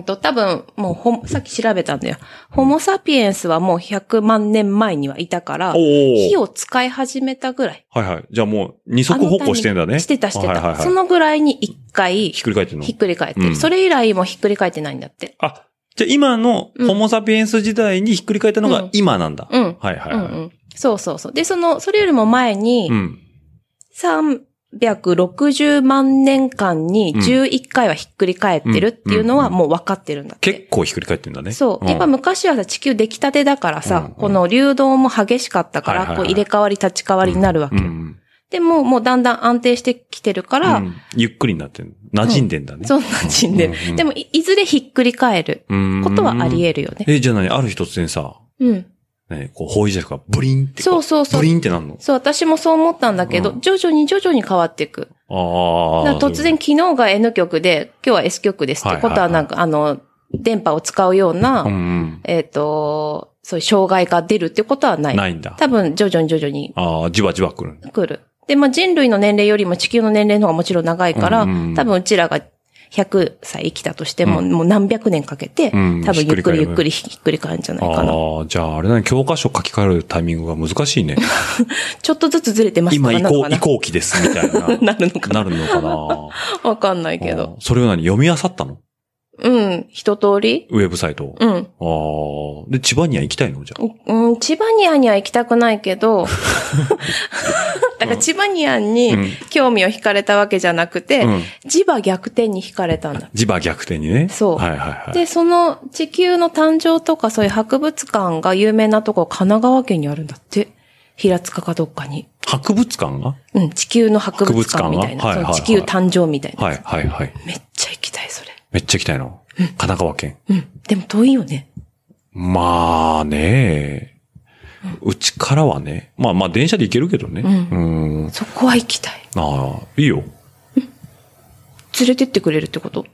と、多分、もうほ、さっき調べたんだよ。ホモサピエンスはもう100万年前にはいたから、火を使い始めたぐらい。はいはい。じゃあもう二足歩行してんだね。してたしてた。はいはいはいそのぐらいに一回、ひっくり返ってるの？ひっくり返ってる。うんそれ以来もひっくり返ってないんだって。あ、じゃあ今のホモサピエンス時代にひっくり返ったのがうん今なんだ。うん。はいはいはい。うんうん。そうそうそう。で、その、それよりも前に、うん。360万年間に11回はひっくり返ってるっていうのはもう分かってるんだって。結構ひっくり返ってんだね。そう。んやっぱ昔はさ、地球出来たてだからさ、この流動も激しかったから、こう入れ替わり立ち替わりになるわけ。でも、もうだんだん安定してきてるから、うんゆっくりになってる。馴染んでんだね。そんなじんでるでもい、いずれひっくり返るうんことはあり得るよね。え、じゃあ何？ある日突然さ、うん。ね、こう、方位磁石がブリンってこ。そうそうそうブリンってなんの？そう、私もそう思ったんだけど、うん徐々に徐々に変わっていく。ああ。だから突然昨日が N 曲で、今日は S 曲ですってことはなんか、あの、電波を使うような、うんうん。えっ、と、そういう障害が出るってことはない。ないんだ。多分徐々に徐々にああ、じわじわ来る。来る。で、まあ人類の年齢よりも地球の年齢の方がもちろん長いから、うんうん多分うちらが100歳生きたとしても、うんもう何百年かけて、うん多分ゆっくりゆっくりひひっくり返るんじゃないかな。ああ、じゃああれだね、教科書書き換えるタイミングが難しいね。ちょっとずつずれてます今移行、移行期です、みたいな。なるのかななるのかな わかんないけど。それを何？読み漁ったの？うん、一通りウェブサイトを。うん。ああ。で、千葉には行きたいの？じゃあ。うん、千葉ニアンには行きたくないけど、だから千葉ニアンにうん興味を惹かれたわけじゃなくて、うん磁場逆転に惹かれたんだ。磁場逆転にね。そうはいはいはい。で、その地球の誕生とかそういう博物館が有名なところ、神奈川県にあるんだって。平塚かどっかに。博物館が？うん、地球の博物館みたいな。はいはいはい地球誕生みたいな。はい、はい、はい。めっ。めっちゃ行きたいの。神奈川県。うん。でも遠いよね。まあね、うちからはね、まあまあ電車で行けるけどね。うん。ん。そこは行きたい。ああ、いいよ。連れてってくれるってこと？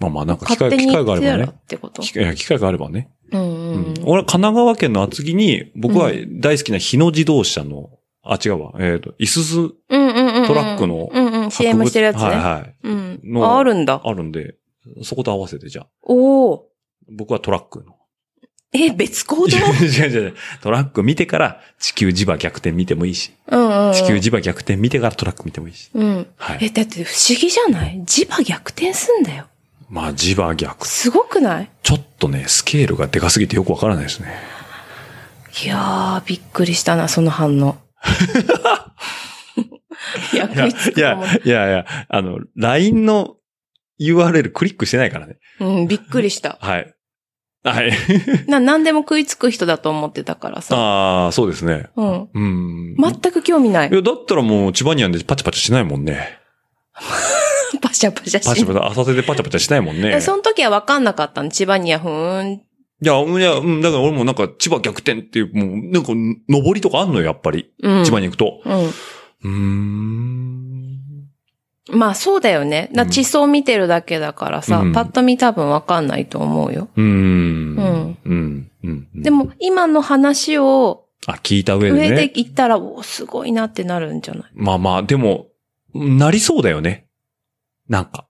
まあまあなんか機会、機会があればねっ。てこと？機会いや機会があればね。うんううんん。俺は神奈川県の厚木に、僕は大好きな日野自動車の、あ、違うわ。えっ、と、イスズうんうんうんうん。トラックのうんうん。CM してるやつね。はいはい。うん。のあ、あるんだ。あるんで、そこと合わせてじゃあ。おお。僕はトラックの。え、別行動？違う違う違う。トラック見てから地球磁場逆転見てもいいし。うんうん。地球磁場逆転見てからトラック見てもいいし。うん。はいえ、だって不思議じゃない？磁場逆転すんだよ。まあ磁場逆。すごくない？ちょっとね、スケールがでかすぎてよくわからないですね。いやー、びっくりしたな、その反応。役 いや、いやいやいや、あの、LINE の URL クリックしてないからね。うん、びっくりした。はい。はい。な、何でも食いつく人だと思ってたからさ。ああ、そうですね。うん。うん。全く興味ないい。や、だったらもう千葉にあんでパチャパチャしないもんね。パシャパシャしパチャパチャ、浅瀬でパチャパチャしないもんね。えその時は分かんなかったの千葉にはふーん。いや、いや、うん、だから俺もなんか千葉逆転っていう、もう、なんか、登りとかあんのよ、やっぱり。うん。千葉に行くと。ううーん。ん。まあそうだよね。なうん地層見てるだけだからさ、うんパッと見多分分かんないと思うよ。うーん。うん。うん。うん。でも今の話をあ、聞いた上で上でね。言ったら、おすごいなってなるんじゃない？まあまあ、でも、なりそうだよね。なんか、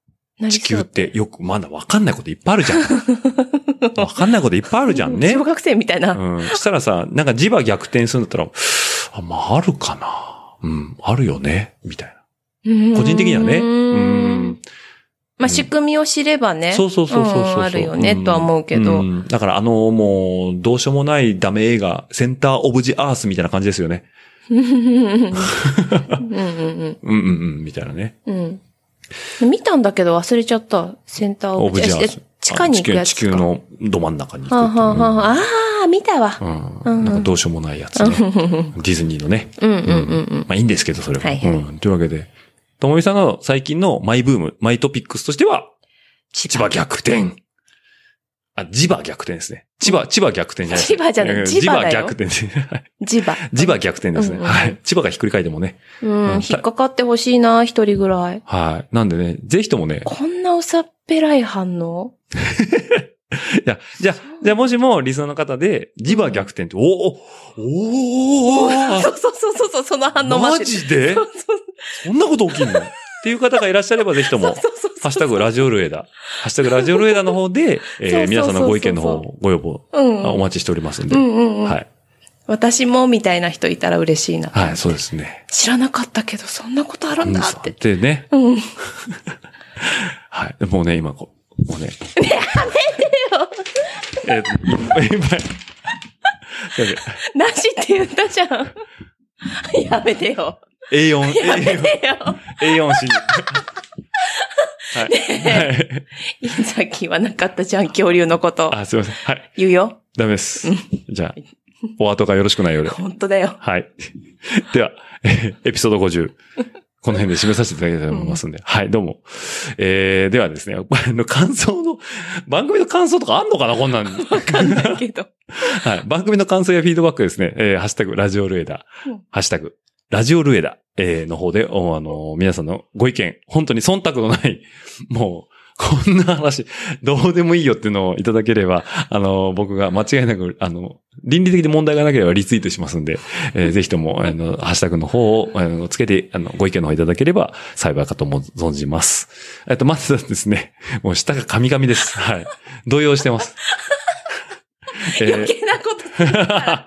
地球ってよくまだわかんないこといっぱいあるじゃん。わかんないこといっぱいあるじゃんね。小学生みたいな。うん。そしたらさ、なんか磁場逆転するんだったら、あ、まああるかな。うん、あるよね。みたいな。個人的にはね。ううんん。まあ仕組みを知ればね。そうそうそうそうそうそう。んあるよね、うんとは思うけど。うんだからあの、もう、どうしようもないダメ映画、センターオブジアースみたいな感じですよね。うんうんうんうんうんうん、みたいなね。うん。うん。見たんだけど忘れちゃった。センターオオブジアース。地下に行くやつか。地球のど真ん中に行くはあ、あ見たわ。う。うんんなんかどうしようもないやつね。ディズニーのね。うんうんうんうん。まあいいんですけど、それは。はい。というわけで、ともみさんの最近のマイブーム、マイトピックスとしては、千葉逆転。あ、磁場逆転ですね。千葉、千葉逆転じゃない千葉じゃないや磁場だよ磁場逆転ですね。磁場。磁場逆転ですね。はい。千葉がひっくり返ってもね。うん、うん引っかかってほしいな、一人ぐらい。はい。なんでね、ぜひともね、こんな薄っぺらい反応？いや、じゃあ、じゃあもしもリスナーの方で、磁場逆転って、おおおおそうそうそうそうその反応マジでそうそうそんなこと起きんの？っていう方がいらっしゃれば、ぜひとも、ハッシュタグラジオルエダ。ハッシュタグラジオルエダの方で、え皆さんのご意見の方、ご要望、お待ちしておりますんで。はい。私もみたいな人いたら嬉しいな。はい、そうですね。知らなかったけど、そんなことあるんだって。でね、うん。はい。でもうね、今こう、もうね。やめてよえっと、いっぱいいっぱい。というわなしって言ったじゃん。やめてよ。けで A4、やめ A4、てよ。A4 紙に。はい。はい。いさっきはなかったじゃん、恐竜のこと。あ、すいません。はい。言うよ。ダメです。じゃあ、お後がよろしくないようで。本当だよ。はい。では、えーエピソード50。この辺で締めさせていただきたいと思いますんで。はい、どうも。えー、ではですね、あの、感想の、番組の感想とかあんのかなこんなん。わかんないけど。はい。番組の感想やフィードバックですね、えー、ハッシュタグ、ラジオルエダ、うんハッシュタグ、ラジオルエダ、えー、の方で、おあの、皆さんのご意見、本当に忖度のない、もう、こんな話、どうでもいいよっていうのをいただければ、あの、僕が間違いなく、あの、倫理的に問題がなければリツイートしますんで、えーぜひとも、あの、ハッシュタグの方を、あの、つけて、あの、ご意見の方いただければ幸いかとも存じます。えっと、まずはですね、もう下が神々です。はい。動揺してます。えー余計なこ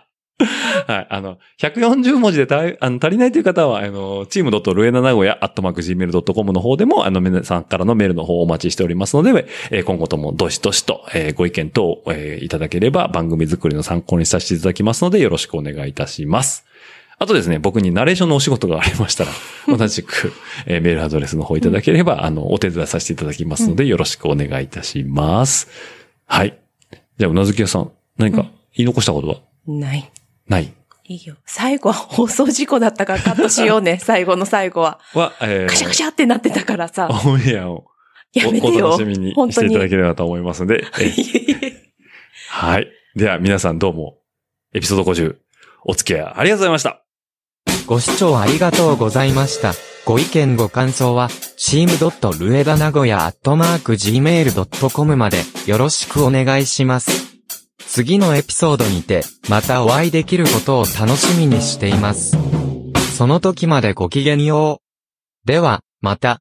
と。はい。あの、140文字で足りないという方は、あの、チームルエナ名古屋アットマーク Gmail.com の方でも、あの、皆さんからのメールの方をお待ちしておりますので、えー今後ともどしどしと、えーご意見等、えーいただければ番組作りの参考にさせていただきますので、よろしくお願いいたします。あとですね、僕にナレーションのお仕事がありましたら、同じく、えーメールアドレスの方いただければ、あの、お手伝いさせていただきますので、よろしくお願いいたします。はい。じゃあ、うなずき屋さん、何か言い残したことは？ない。ないいいよ。最後は放送事故だったからカットしようね。最後の最後は。は、えーカシャカシャってなってたからさ。オンエアをやめてよ。おお楽しみに本当に。していただければと思いますので、えーはい。では皆さんどうも、エピソード50、お付き合いありがとうございました。ご視聴ありがとうございました。ご意見ご感想は、team.ruedaNagoya.gmail.com までよろしくお願いします。次のエピソードにて、またお会いできることを楽しみにしています。その時までごきげんよう。では、また。